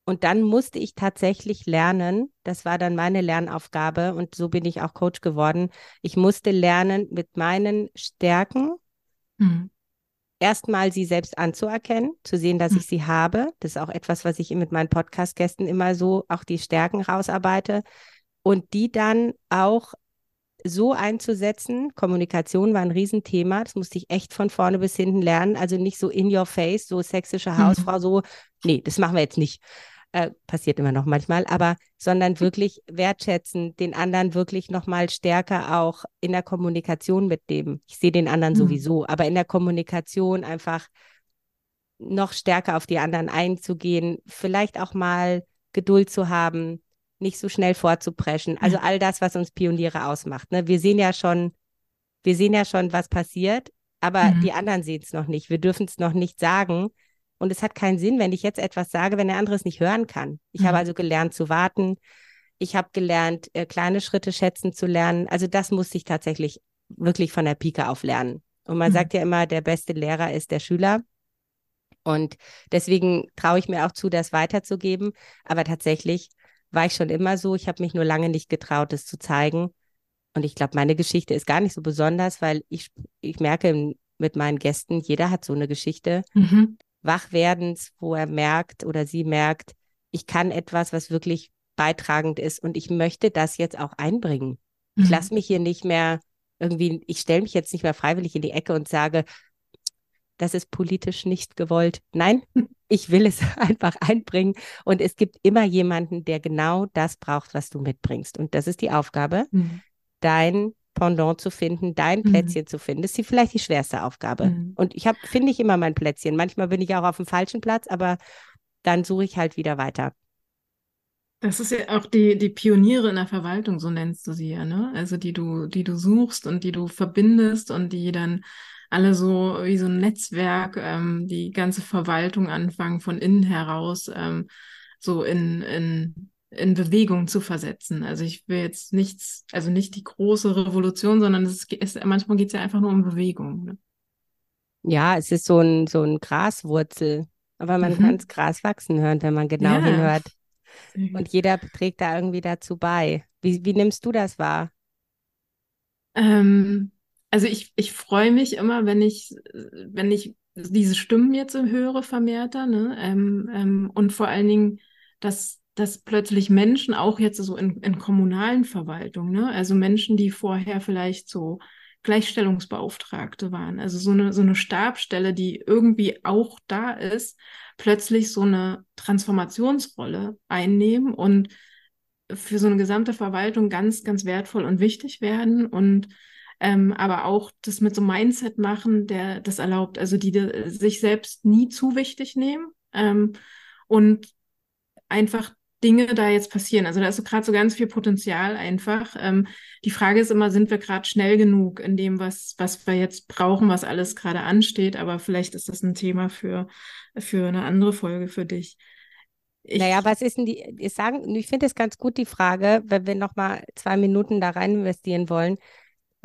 Und dann musste ich tatsächlich lernen, das war dann meine Lernaufgabe und so bin ich auch Coach geworden. Ich musste lernen, mit meinen Stärken mhm. erstmal sie selbst anzuerkennen, zu sehen, dass mhm. ich sie habe. Das ist auch etwas, was ich mit meinen Podcast-Gästen immer so auch die Stärken rausarbeite und die dann auch so einzusetzen. Kommunikation war ein Riesenthema. Das musste ich echt von vorne bis hinten lernen. Also nicht so in your face, so sächsische mhm. Hausfrau, mhm. so, nee, das machen wir jetzt nicht. Äh, passiert immer noch manchmal, aber sondern wirklich wertschätzen, den anderen wirklich nochmal stärker auch in der Kommunikation mitnehmen. Ich sehe den anderen mhm. sowieso, aber in der Kommunikation einfach noch stärker auf die anderen einzugehen, vielleicht auch mal Geduld zu haben, nicht so schnell vorzupreschen. Also all das, was uns Pioniere ausmacht. Ne? Wir sehen ja schon, wir sehen ja schon, was passiert, aber mhm. die anderen sehen es noch nicht. Wir dürfen es noch nicht sagen. Und es hat keinen Sinn, wenn ich jetzt etwas sage, wenn der andere es nicht hören kann. Ich mhm. habe also gelernt zu warten. Ich habe gelernt, äh, kleine Schritte schätzen zu lernen. Also das musste ich tatsächlich wirklich von der Pike auf lernen. Und man mhm. sagt ja immer, der beste Lehrer ist der Schüler. Und deswegen traue ich mir auch zu, das weiterzugeben. Aber tatsächlich war ich schon immer so. Ich habe mich nur lange nicht getraut, es zu zeigen. Und ich glaube, meine Geschichte ist gar nicht so besonders, weil ich, ich merke mit meinen Gästen, jeder hat so eine Geschichte mhm. Wachwerdens, wo er merkt oder sie merkt, ich kann etwas, was wirklich beitragend ist und ich möchte das jetzt auch einbringen. Mhm. Ich lasse mich hier nicht mehr irgendwie, ich stelle mich jetzt nicht mehr freiwillig in die Ecke und sage, das ist politisch nicht gewollt. Nein, ich will es einfach einbringen. Und es gibt immer jemanden, der genau das braucht, was du mitbringst. Und das ist die Aufgabe, mhm. dein Pendant zu finden, dein mhm. Plätzchen mhm. zu finden. Das ist vielleicht die schwerste Aufgabe. Mhm. Und ich habe, finde ich immer mein Plätzchen. Manchmal bin ich auch auf dem falschen Platz, aber dann suche ich halt wieder weiter. Das ist ja auch die, die Pioniere in der Verwaltung, so nennst du sie ja, ne? Also die du, die du suchst und die du verbindest und die dann alle so wie so ein Netzwerk, ähm, die ganze Verwaltung anfangen von innen heraus ähm, so in, in, in Bewegung zu versetzen. Also ich will jetzt nichts, also nicht die große Revolution, sondern es ist, manchmal geht es ja einfach nur um Bewegung. Ne? Ja, es ist so ein, so ein Graswurzel, aber man mhm. kann das Gras wachsen hören, wenn man genau ja. hinhört. Und jeder trägt da irgendwie dazu bei. Wie, wie nimmst du das wahr? Ähm, also ich, ich freue mich immer, wenn ich, wenn ich diese Stimmen jetzt höre vermehrter, ne? Ähm, ähm, und vor allen Dingen, dass, dass plötzlich Menschen auch jetzt so in, in kommunalen Verwaltungen, ne? Also Menschen, die vorher vielleicht so Gleichstellungsbeauftragte waren, also so eine, so eine Stabstelle, die irgendwie auch da ist, plötzlich so eine Transformationsrolle einnehmen und für so eine gesamte Verwaltung ganz, ganz wertvoll und wichtig werden und ähm, aber auch das mit so einem Mindset machen, der das erlaubt, also die, die sich selbst nie zu wichtig nehmen ähm, und einfach Dinge da jetzt passieren. Also da ist so gerade so ganz viel Potenzial einfach. Ähm, die Frage ist immer, sind wir gerade schnell genug in dem, was, was wir jetzt brauchen, was alles gerade ansteht? Aber vielleicht ist das ein Thema für, für eine andere Folge für dich. Ich, naja, was ist denn die, ich sagen, ich finde es ganz gut, die Frage, wenn wir nochmal zwei Minuten da rein investieren wollen,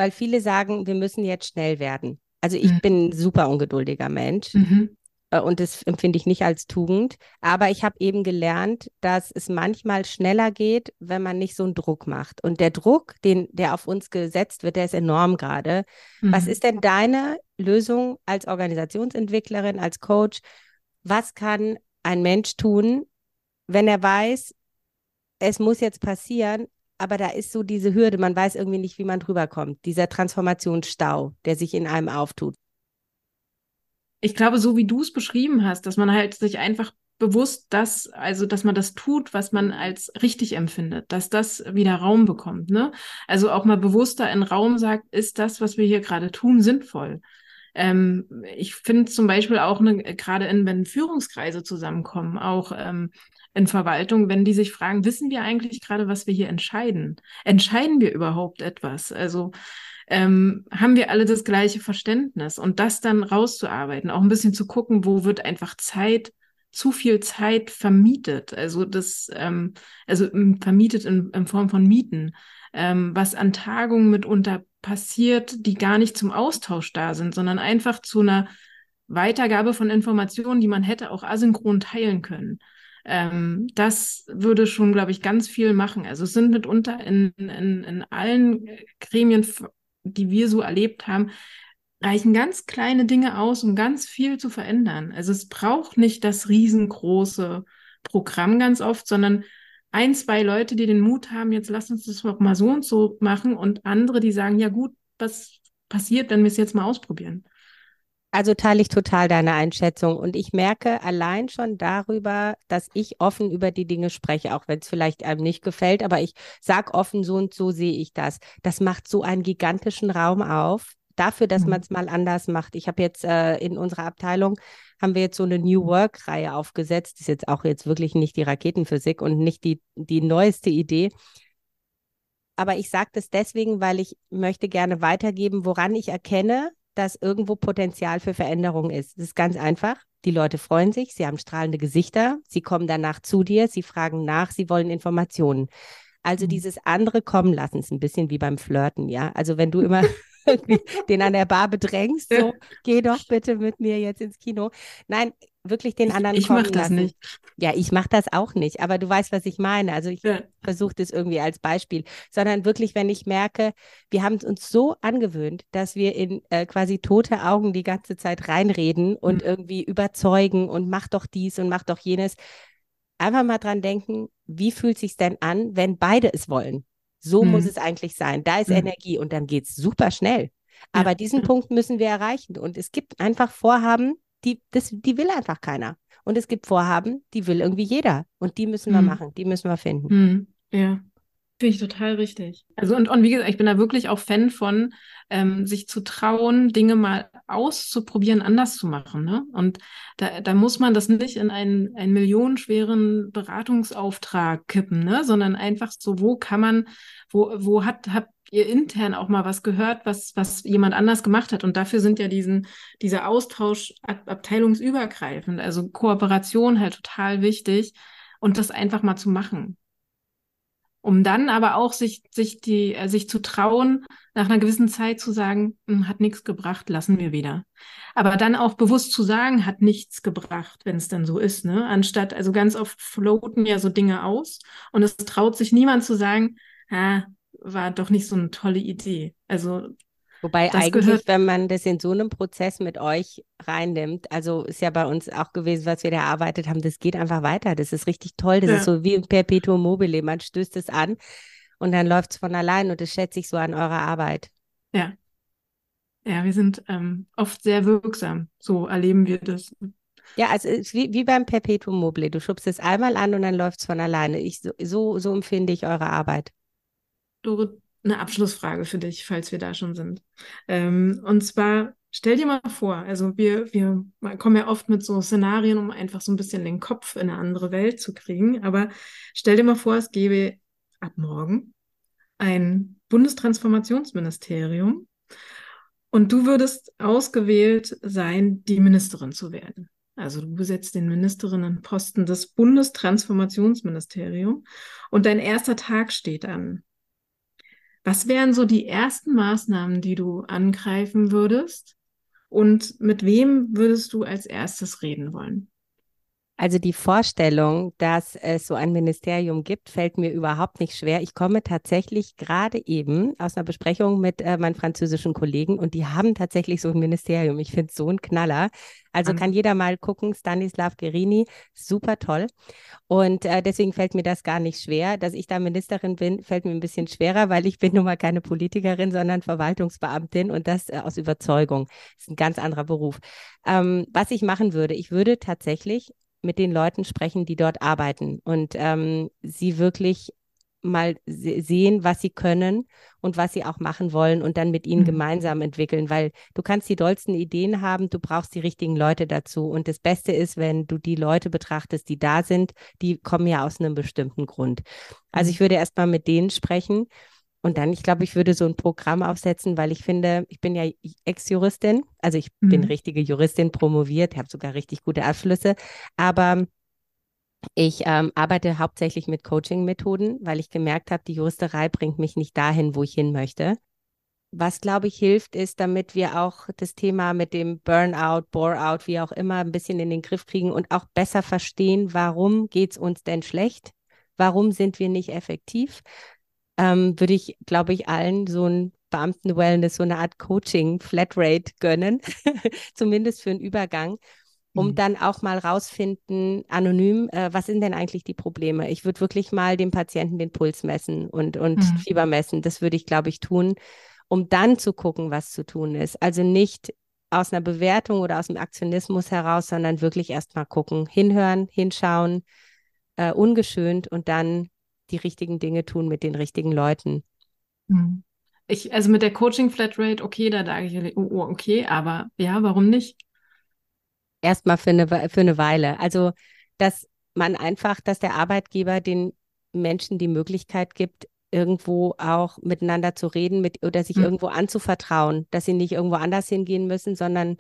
weil viele sagen, wir müssen jetzt schnell werden. Also ich mhm. bin ein super ungeduldiger Mensch. Mhm. Äh, und das empfinde ich nicht als Tugend. Aber ich habe eben gelernt, dass es manchmal schneller geht, wenn man nicht so einen Druck macht. Und der Druck, den, der auf uns gesetzt wird, der ist enorm gerade. Mhm. Was ist denn deine Lösung als Organisationsentwicklerin, als Coach? Was kann ein Mensch tun, wenn er weiß, es muss jetzt passieren, aber da ist so diese Hürde, man weiß irgendwie nicht, wie man drüber kommt. Dieser Transformationsstau, der sich in einem auftut ich glaube, so wie du es beschrieben hast, dass man halt sich einfach bewusst das, also dass man das tut, was man als richtig empfindet, dass das wieder Raum bekommt. Ne? Also auch mal bewusster in Raum sagt, ist das, was wir hier gerade tun, sinnvoll? Ähm, ich finde zum Beispiel auch ne, gerade wenn Führungskreise zusammenkommen, auch ähm, in Verwaltung, wenn die sich fragen, wissen wir eigentlich gerade, was wir hier entscheiden? Entscheiden wir überhaupt etwas? Also ähm, haben wir alle das gleiche Verständnis und das dann rauszuarbeiten, auch ein bisschen zu gucken, wo wird einfach Zeit, zu viel Zeit vermietet, also das, ähm, also vermietet in, in Form von Mieten, ähm, was an Tagungen mitunter passiert, die gar nicht zum Austausch da sind, sondern einfach zu einer Weitergabe von Informationen, die man hätte auch asynchron teilen können. Ähm, das würde schon, glaube ich, ganz viel machen. Also es sind mitunter in, in, in allen Gremien die wir so erlebt haben, reichen ganz kleine Dinge aus, um ganz viel zu verändern. Also es braucht nicht das riesengroße Programm ganz oft, sondern ein, zwei Leute, die den Mut haben, jetzt lass uns das mal so und so machen und andere, die sagen, ja gut, was passiert, wenn wir es jetzt mal ausprobieren? Also teile ich total deine Einschätzung und ich merke allein schon darüber, dass ich offen über die Dinge spreche, auch wenn es vielleicht einem nicht gefällt, aber ich sage offen, so und so sehe ich das. Das macht so einen gigantischen Raum auf, dafür, dass mhm. man es mal anders macht. Ich habe jetzt äh, in unserer Abteilung haben wir jetzt so eine New Work Reihe aufgesetzt. Das ist jetzt auch jetzt wirklich nicht die Raketenphysik und nicht die die neueste Idee. Aber ich sage das deswegen, weil ich möchte gerne weitergeben, woran ich erkenne, dass irgendwo Potenzial für Veränderung ist. Das ist ganz einfach. Die Leute freuen sich, sie haben strahlende Gesichter, sie kommen danach zu dir, sie fragen nach, sie wollen Informationen. Also mhm. dieses andere kommen lassen, ist ein bisschen wie beim Flirten, ja. Also wenn du immer den an der Bar bedrängst, so, geh doch bitte mit mir jetzt ins Kino. Nein, wirklich den anderen ich, ich kommen das Nicht. Ja, ich mache das auch nicht, aber du weißt, was ich meine. Also ich ja. versuche das irgendwie als Beispiel, sondern wirklich, wenn ich merke, wir haben uns so angewöhnt, dass wir in äh, quasi tote Augen die ganze Zeit reinreden und mhm. irgendwie überzeugen und mach doch dies und mach doch jenes. Einfach mal dran denken, wie fühlt sich denn an, wenn beide es wollen? So mhm. muss es eigentlich sein. Da ist mhm. Energie und dann geht es super schnell. Aber ja. diesen Punkt müssen wir erreichen. Und es gibt einfach Vorhaben, die, das, die will einfach keiner. Und es gibt Vorhaben, die will irgendwie jeder. Und die müssen wir mhm. machen, die müssen wir finden. Mhm. Ja. Finde ich total richtig. Also und, und wie gesagt, ich bin da wirklich auch Fan von, ähm, sich zu trauen, Dinge mal auszuprobieren, anders zu machen. Ne? Und da, da muss man das nicht in einen, einen millionenschweren Beratungsauftrag kippen, ne? sondern einfach so, wo kann man, wo, wo hat, habt ihr intern auch mal was gehört, was, was jemand anders gemacht hat? Und dafür sind ja diesen, dieser Austausch ab, abteilungsübergreifend, also Kooperation halt total wichtig und das einfach mal zu machen. um dann aber auch sich, sich, die, äh, sich zu trauen, nach einer gewissen Zeit zu sagen, hm, hat nichts gebracht, lassen wir wieder. Aber dann auch bewusst zu sagen, hat nichts gebracht, wenn es dann so ist, ne? Anstatt, also ganz oft floaten ja so Dinge aus und es traut sich niemand zu sagen, ah, war doch nicht so eine tolle Idee. Also Wobei eigentlich, wenn man das in so einem Prozess mit euch reinnimmt, also ist ja bei uns auch gewesen, was wir da erarbeitet haben, das geht einfach weiter. Das ist richtig toll. Das ja. ist so wie ein Perpetuum mobile. Man stößt es an und dann läuft es von allein und das schätze ich so an eurer Arbeit. Ja. Ja, wir sind ähm, oft sehr wirksam. So erleben wir das. Ja, also wie, wie beim Perpetuum mobile. Du schubst es einmal an und dann läuft es von alleine. Ich, so, so empfinde ich eure Arbeit. Dorit, eine Abschlussfrage für dich, falls wir da schon sind. Ähm, und zwar, stell dir mal vor, also wir, wir kommen ja oft mit so Szenarien, um einfach so ein bisschen den Kopf in eine andere Welt zu kriegen. Aber stell dir mal vor, es gäbe ab morgen ein Bundestransformationsministerium und du würdest ausgewählt sein, die Ministerin zu werden. Also du besetzt den Ministerinnenposten des Bundestransformationsministeriums und dein erster Tag steht an. Was wären so die ersten Maßnahmen, die du angreifen würdest? Und mit wem würdest du als erstes reden wollen? Also die Vorstellung, dass es so ein Ministerium gibt, fällt mir überhaupt nicht schwer. Ich komme tatsächlich gerade eben aus einer Besprechung mit äh, meinen französischen Kollegen und die haben tatsächlich so ein Ministerium. Ich finde es so ein Knaller. Also kann jeder mal gucken, Stanislav Gerini, super toll. Und äh, deswegen fällt mir das gar nicht schwer. Dass ich da Ministerin bin, fällt mir ein bisschen schwerer, weil ich bin nun mal keine Politikerin, sondern Verwaltungsbeamtin und das äh, aus Überzeugung. Das ist ein ganz anderer Beruf. Ähm, was ich machen würde, ich würde tatsächlich mit den Leuten sprechen, die dort arbeiten und ähm, sie wirklich mal sehen, was sie können und was sie auch machen wollen und dann mit ihnen mhm. gemeinsam entwickeln, weil du kannst die dollsten Ideen haben, du brauchst die richtigen Leute dazu und das Beste ist, wenn du die Leute betrachtest, die da sind, die kommen ja aus einem bestimmten Grund. Also mhm. ich würde erst mal mit denen sprechen und dann, ich glaube, ich würde so ein Programm aufsetzen, weil ich finde, ich bin ja Ex-Juristin, also ich mhm. bin richtige Juristin, promoviert, habe sogar richtig gute Abschlüsse, aber ich ähm, arbeite hauptsächlich mit Coaching-Methoden, weil ich gemerkt habe, die Juristerei bringt mich nicht dahin, wo ich hin möchte. Was, glaube ich, hilft, ist, damit wir auch das Thema mit dem Burnout, Bore-out, wie auch immer, ein bisschen in den Griff kriegen und auch besser verstehen, warum geht es uns denn schlecht? Warum sind wir nicht effektiv? Ähm, würde ich, glaube ich, allen so ein Beamten-Wellness, so eine Art Coaching, Flatrate gönnen, zumindest für einen Übergang, um mhm. dann auch mal rausfinden, anonym, äh, was sind denn eigentlich die Probleme? Ich würde wirklich mal dem Patienten den Puls messen und, und mhm. Fieber messen. Das würde ich, glaube ich, tun, um dann zu gucken, was zu tun ist. Also nicht aus einer Bewertung oder aus dem Aktionismus heraus, sondern wirklich erst mal gucken, hinhören, hinschauen, äh, ungeschönt und dann die richtigen Dinge tun mit den richtigen Leuten. Hm. Ich, also mit der Coaching Flatrate, okay, da sage ich, oh, oh, okay, aber ja, warum nicht? Erstmal für eine, für eine Weile. Also, dass man einfach, dass der Arbeitgeber den Menschen die Möglichkeit gibt, irgendwo auch miteinander zu reden mit, oder sich hm. irgendwo anzuvertrauen, dass sie nicht irgendwo anders hingehen müssen, sondern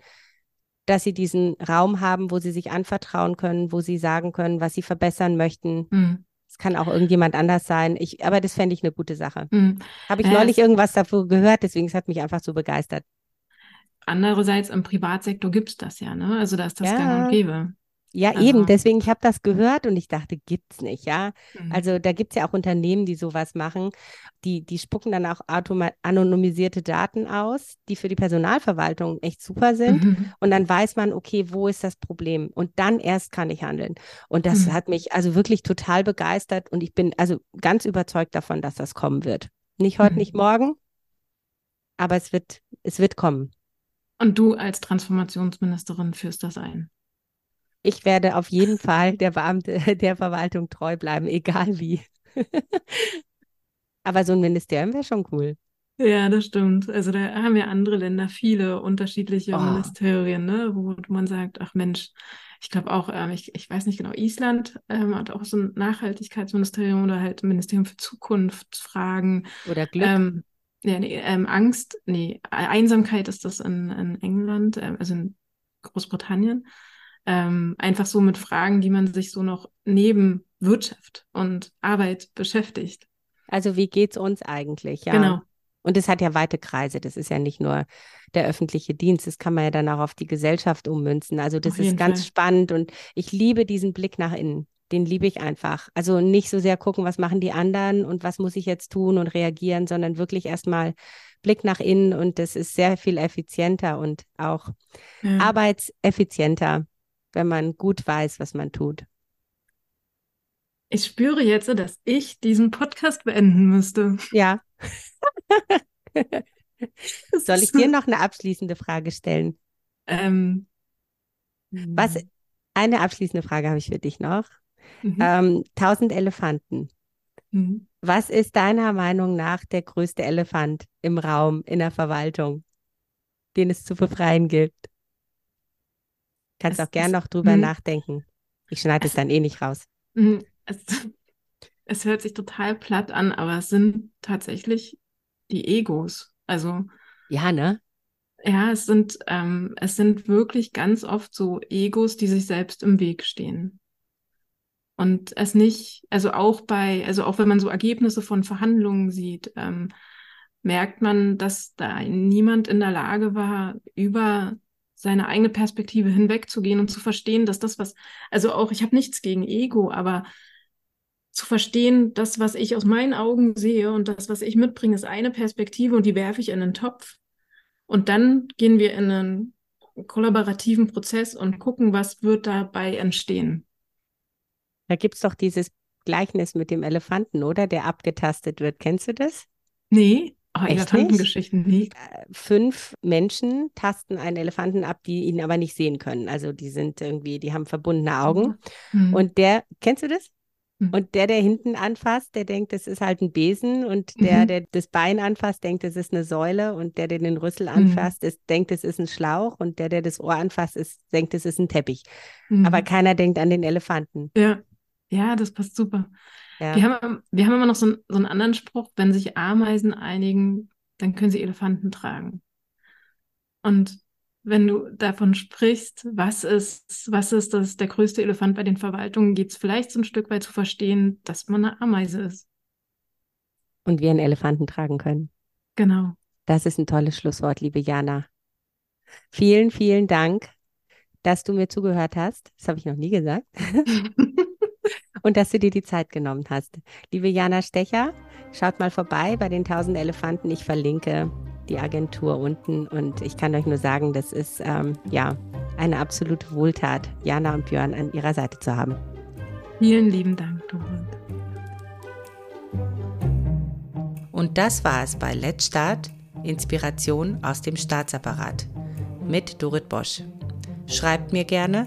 dass sie diesen Raum haben, wo sie sich anvertrauen können, wo sie sagen können, was sie verbessern möchten. Hm. Es kann auch irgendjemand anders sein. Ich, aber das fände ich eine gute Sache. Mhm. Habe ich äh, neulich irgendwas davor gehört, deswegen es hat mich einfach so begeistert. Andererseits im Privatsektor gibt es das ja, ne? Also da ist das ja. gang und gäbe. Ja, also. eben. Deswegen, ich habe das gehört und ich dachte, gibt's nicht, ja. Mhm. Also da gibt es ja auch Unternehmen, die sowas machen. Die, die spucken dann auch anonymisierte Daten aus, die für die Personalverwaltung echt super sind. Mhm. Und dann weiß man, okay, wo ist das Problem? Und dann erst kann ich handeln. Und das mhm. hat mich also wirklich total begeistert und ich bin also ganz überzeugt davon, dass das kommen wird. Nicht heute, nicht mhm. morgen, aber es wird, es wird kommen. Und du als Transformationsministerin führst das ein? Ich werde auf jeden Fall der Beamte der Verwaltung treu bleiben, egal wie. Aber so ein Ministerium wäre schon cool. Ja, das stimmt. Also da haben ja andere Länder viele unterschiedliche oh. Ministerien, ne, wo man sagt, ach Mensch, ich glaube auch, ähm, ich, ich weiß nicht genau, Island ähm, hat auch so ein Nachhaltigkeitsministerium oder halt ein Ministerium für Zukunftsfragen. Oder Glück. Ähm, ja, nee, ähm, Angst, nee, Einsamkeit ist das in, in England, ähm, also in Großbritannien. Ähm, einfach so mit Fragen, die man sich so noch neben Wirtschaft und Arbeit beschäftigt. Also wie geht's uns eigentlich? Ja. Genau. Und es hat ja weite Kreise. Das ist ja nicht nur der öffentliche Dienst. Das kann man ja dann auch auf die Gesellschaft ummünzen. Also das ist ganz Fall. spannend und ich liebe diesen Blick nach innen. Den liebe ich einfach. Also nicht so sehr gucken, was machen die anderen und was muss ich jetzt tun und reagieren, sondern wirklich erstmal Blick nach innen und das ist sehr viel effizienter und auch Ja. arbeitseffizienter, wenn man gut weiß, was man tut. Ich spüre jetzt, dass ich diesen Podcast beenden müsste. Ja. Soll ich dir noch eine abschließende Frage stellen? Ähm, Was, eine abschließende Frage habe ich für dich noch. Mhm. Ähm, 1000 Elefanten. Mhm. Was ist deiner Meinung nach der größte Elefant im Raum, in der Verwaltung, den es zu befreien gilt? Kannst Es auch gern noch drüber Mhm. nachdenken. Ich schneide es Es- dann eh nicht raus. Mhm. Es, es hört sich total platt an, aber es sind tatsächlich die Egos. Also Ja, ne? ja, es sind, ähm, es sind wirklich ganz oft so Egos, die sich selbst im Weg stehen. Und es nicht, also auch bei, also auch wenn man so Ergebnisse von Verhandlungen sieht, ähm, merkt man, dass da niemand in der Lage war, über seine eigene Perspektive hinwegzugehen und zu verstehen, dass das, was, also auch, ich habe nichts gegen Ego, aber zu verstehen, das, was ich aus meinen Augen sehe und das, was ich mitbringe, ist eine Perspektive und die werfe ich in den Topf. Und dann gehen wir in einen kollaborativen Prozess und gucken, was wird dabei entstehen. Da gibt es doch dieses Gleichnis mit dem Elefanten, oder? Der abgetastet wird. Kennst du das? Nee, oh, Echt Elefantengeschichten, nee. Äh, Fünf Menschen tasten einen Elefanten ab, die ihn aber nicht sehen können. Also die sind irgendwie, die haben verbundene Augen. Hm. Und der, kennst du das? Hm. Und der, der hinten anfasst, der denkt, das ist halt ein Besen. Und der, Mhm. der das Bein anfasst, denkt, das ist eine Säule. Und der, der den Rüssel Mhm. anfasst, ist, denkt, das ist ein Schlauch. Und der, der das Ohr anfasst, ist, denkt, das ist ein Teppich. Mhm. Aber keiner denkt an den Elefanten. ja, ja, das passt super. Ja. Wir haben, wir haben immer noch so, einen- so einen anderen Spruch, wenn sich Ameisen einigen, dann können sie Elefanten tragen. Und wenn du davon sprichst, was ist, was ist das, der größte Elefant bei den Verwaltungen, geht es vielleicht so ein Stück weit zu verstehen, dass man eine Ameise ist. Und wir einen Elefanten tragen können. Genau. Das ist ein tolles Schlusswort, liebe Jana. Vielen, vielen Dank, dass du mir zugehört hast. Das habe ich noch nie gesagt. Und dass du dir die Zeit genommen hast. Liebe Jana Stecher, schaut mal vorbei bei den 1000 Elefanten. Ich verlinke die Agentur unten und ich kann euch nur sagen, das ist ähm, ja eine absolute Wohltat, Jana und Björn an ihrer Seite zu haben. Vielen lieben Dank, Dorit. Und das war es bei Let's Start, Inspiration aus dem Staatsapparat mit Dorit Bosch. Schreibt mir gerne